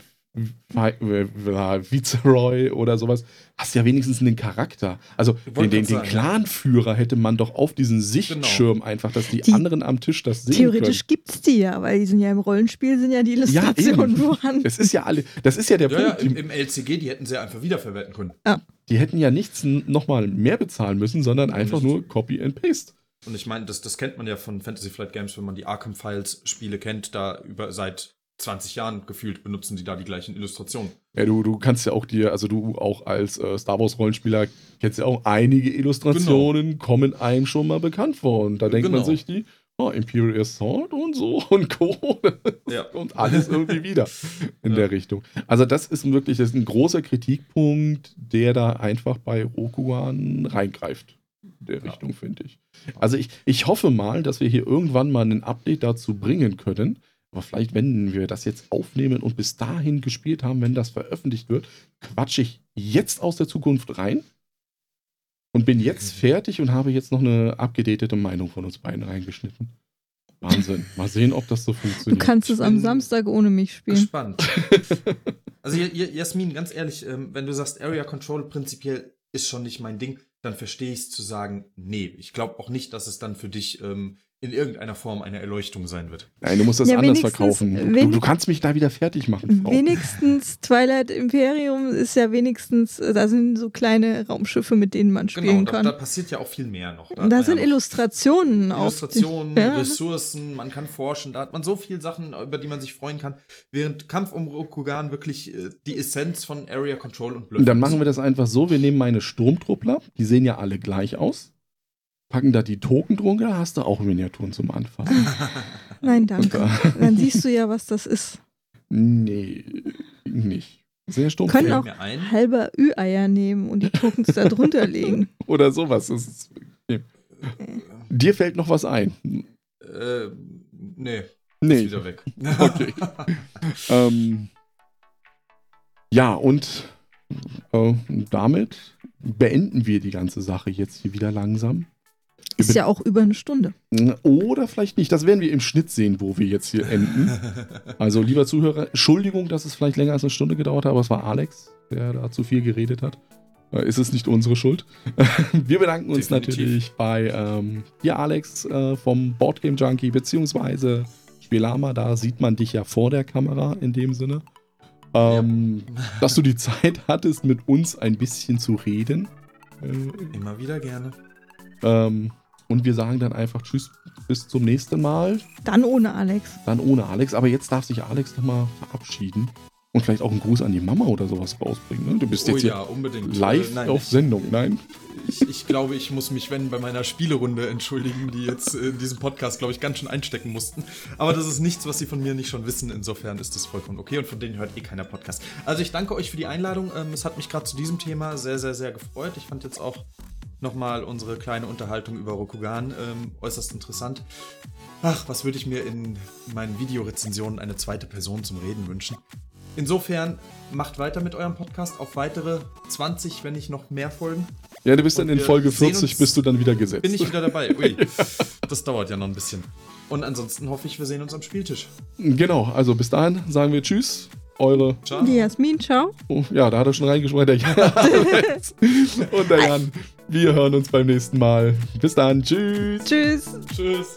Viceroy oder sowas, hast ja wenigstens einen Charakter. Also den, den, den Clanführer hätte man doch auf diesen Sichtschirm einfach, dass die, Die- anderen am Tisch das sehen Theoretisch gibt's die ja, weil die sind ja im Rollenspiel, sind ja die Ja, Illustrationen eben. vorhanden. Das ist ja alle, das ist ja der Ja, ja, Punkt. im, Die, im LCG, die hätten sie einfach wiederverwerten können. die hätten ja nichts nochmal mehr bezahlen müssen, sondern einfach nur Copy and Paste. Und ich meine, das, das kennt man ja von Fantasy Flight Games, wenn man die Arkham Files Spiele kennt, da über seit 20 Jahren gefühlt benutzen die da die gleichen Illustrationen. Ja, du, du kannst ja auch dir, also du auch als äh, Star Wars Rollenspieler kennst ja auch einige Illustrationen, kommen einem schon mal bekannt vor. Und da denkt man Genau. sich die, oh, Imperial Assault und so und Co. Ja. und alles irgendwie wieder in Ja. der Richtung. Also das ist wirklich das ist ein großer Kritikpunkt, der da einfach bei Rokugan reingreift. In der Ja. Richtung, finde ich. Also ich, ich hoffe mal, dass wir hier irgendwann mal ein Update dazu bringen können. Aber vielleicht, wenn wir das jetzt aufnehmen und bis dahin gespielt haben, wenn das veröffentlicht wird, quatsche ich jetzt aus der Zukunft rein und bin jetzt fertig und habe jetzt noch eine abgedatete Meinung von uns beiden reingeschnitten. Wahnsinn. Mal sehen, ob das so Du funktioniert. kannst es am Samstag ohne mich spielen. Gespannt. also Ja- Ja- Jasmin, ganz ehrlich, ähm, wenn du sagst, Area Control prinzipiell ist schon nicht mein Ding, dann verstehe ich es zu sagen, nee. Ich glaube auch nicht, dass es dann für dich ähm, in irgendeiner Form eine Erleuchtung sein wird. Nein, du musst das Ja, anders verkaufen. Du, du kannst mich da wieder fertig machen, Frau. Wenigstens Twilight Imperium ist ja wenigstens, da sind so kleine Raumschiffe, mit denen man spielen Genau, da, kann. da passiert ja auch viel mehr noch. Da man sind ja Illustrationen auch. Illustrationen, Ja. Ressourcen, man kann forschen, da hat man so viele Sachen, über die man sich freuen kann. Während Kampf um Rokugan wirklich äh, die Essenz von Area Control und Bluff Und dann machen wir das einfach so: Wir nehmen meine Sturmtruppler, die sehen ja alle gleich aus, packen da die Token drunter, hast du auch Miniaturen zum Anfassen. Nein, danke. Und, Dann siehst du ja, was das ist. nee, nicht. Sehr stumpf. Können auch halber Ü-Eier nehmen und die Tokens da drunter legen. Oder sowas. Ist, okay. Dir fällt noch was ein? Äh, nee, ist Nee. wieder weg. Okay. Ähm, ja, und äh, damit beenden wir die ganze Sache jetzt hier wieder langsam. Ist ja auch über eine Stunde. Oder vielleicht nicht. Das werden wir im Schnitt sehen, wo wir jetzt hier enden. Also, lieber Zuhörer, Entschuldigung, dass es vielleicht länger als eine Stunde gedauert hat, aber es war Alex, der da zu viel geredet hat. Äh, Ist es nicht unsere Schuld? Wir bedanken uns Definitiv. natürlich bei ähm, dir, Alex, äh, vom Boardgame Junkie, beziehungsweise Spielama. Da sieht man dich ja vor der Kamera in dem Sinne. Ähm, Dass du die Zeit hattest, mit uns ein bisschen zu reden. Immer wieder gerne. Ähm, und wir sagen dann einfach Tschüss, bis zum nächsten Mal. Dann ohne Alex. Dann ohne Alex. Aber jetzt darf sich Alex nochmal verabschieden. Und vielleicht auch einen Gruß an die Mama oder sowas rausbringen. Ne? Du bist Oh jetzt ja, live Äh, nein, auf ich- Sendung. Nein? Ich, ich glaube, ich muss mich, wenn, bei meiner Spielerunde entschuldigen, die jetzt in diesem Podcast, glaube ich, ganz schön einstecken mussten. Aber das ist nichts, was sie von mir nicht schon wissen. Insofern ist das vollkommen okay und von denen hört eh keiner Podcast. Also ich danke euch für die Einladung. Ähm, Es hat mich gerade zu diesem Thema sehr, sehr, sehr gefreut. Ich fand jetzt auch nochmal unsere kleine Unterhaltung über Rokugan ähm, äußerst interessant. Ach, was würde ich mir in meinen Videorezensionen eine zweite Person zum Reden wünschen? Insofern macht weiter mit eurem Podcast auf weitere 20, wenn nicht noch mehr Folgen. Ja, du bist dann Und in wir Folge sehen 40, uns- bist du dann wieder gesetzt. Bin ich wieder dabei? Ui, das dauert ja noch ein bisschen. Und ansonsten hoffe ich, wir sehen uns am Spieltisch. Genau, also bis dahin sagen wir Tschüss. Eure, Ciao. Die Jasmin, ciao. oh, ja, da hat er schon reingeschrieben, der Jan. Und der Jan. Wir hören uns beim nächsten Mal. Bis dann. Tschüss. Tschüss. Tschüss.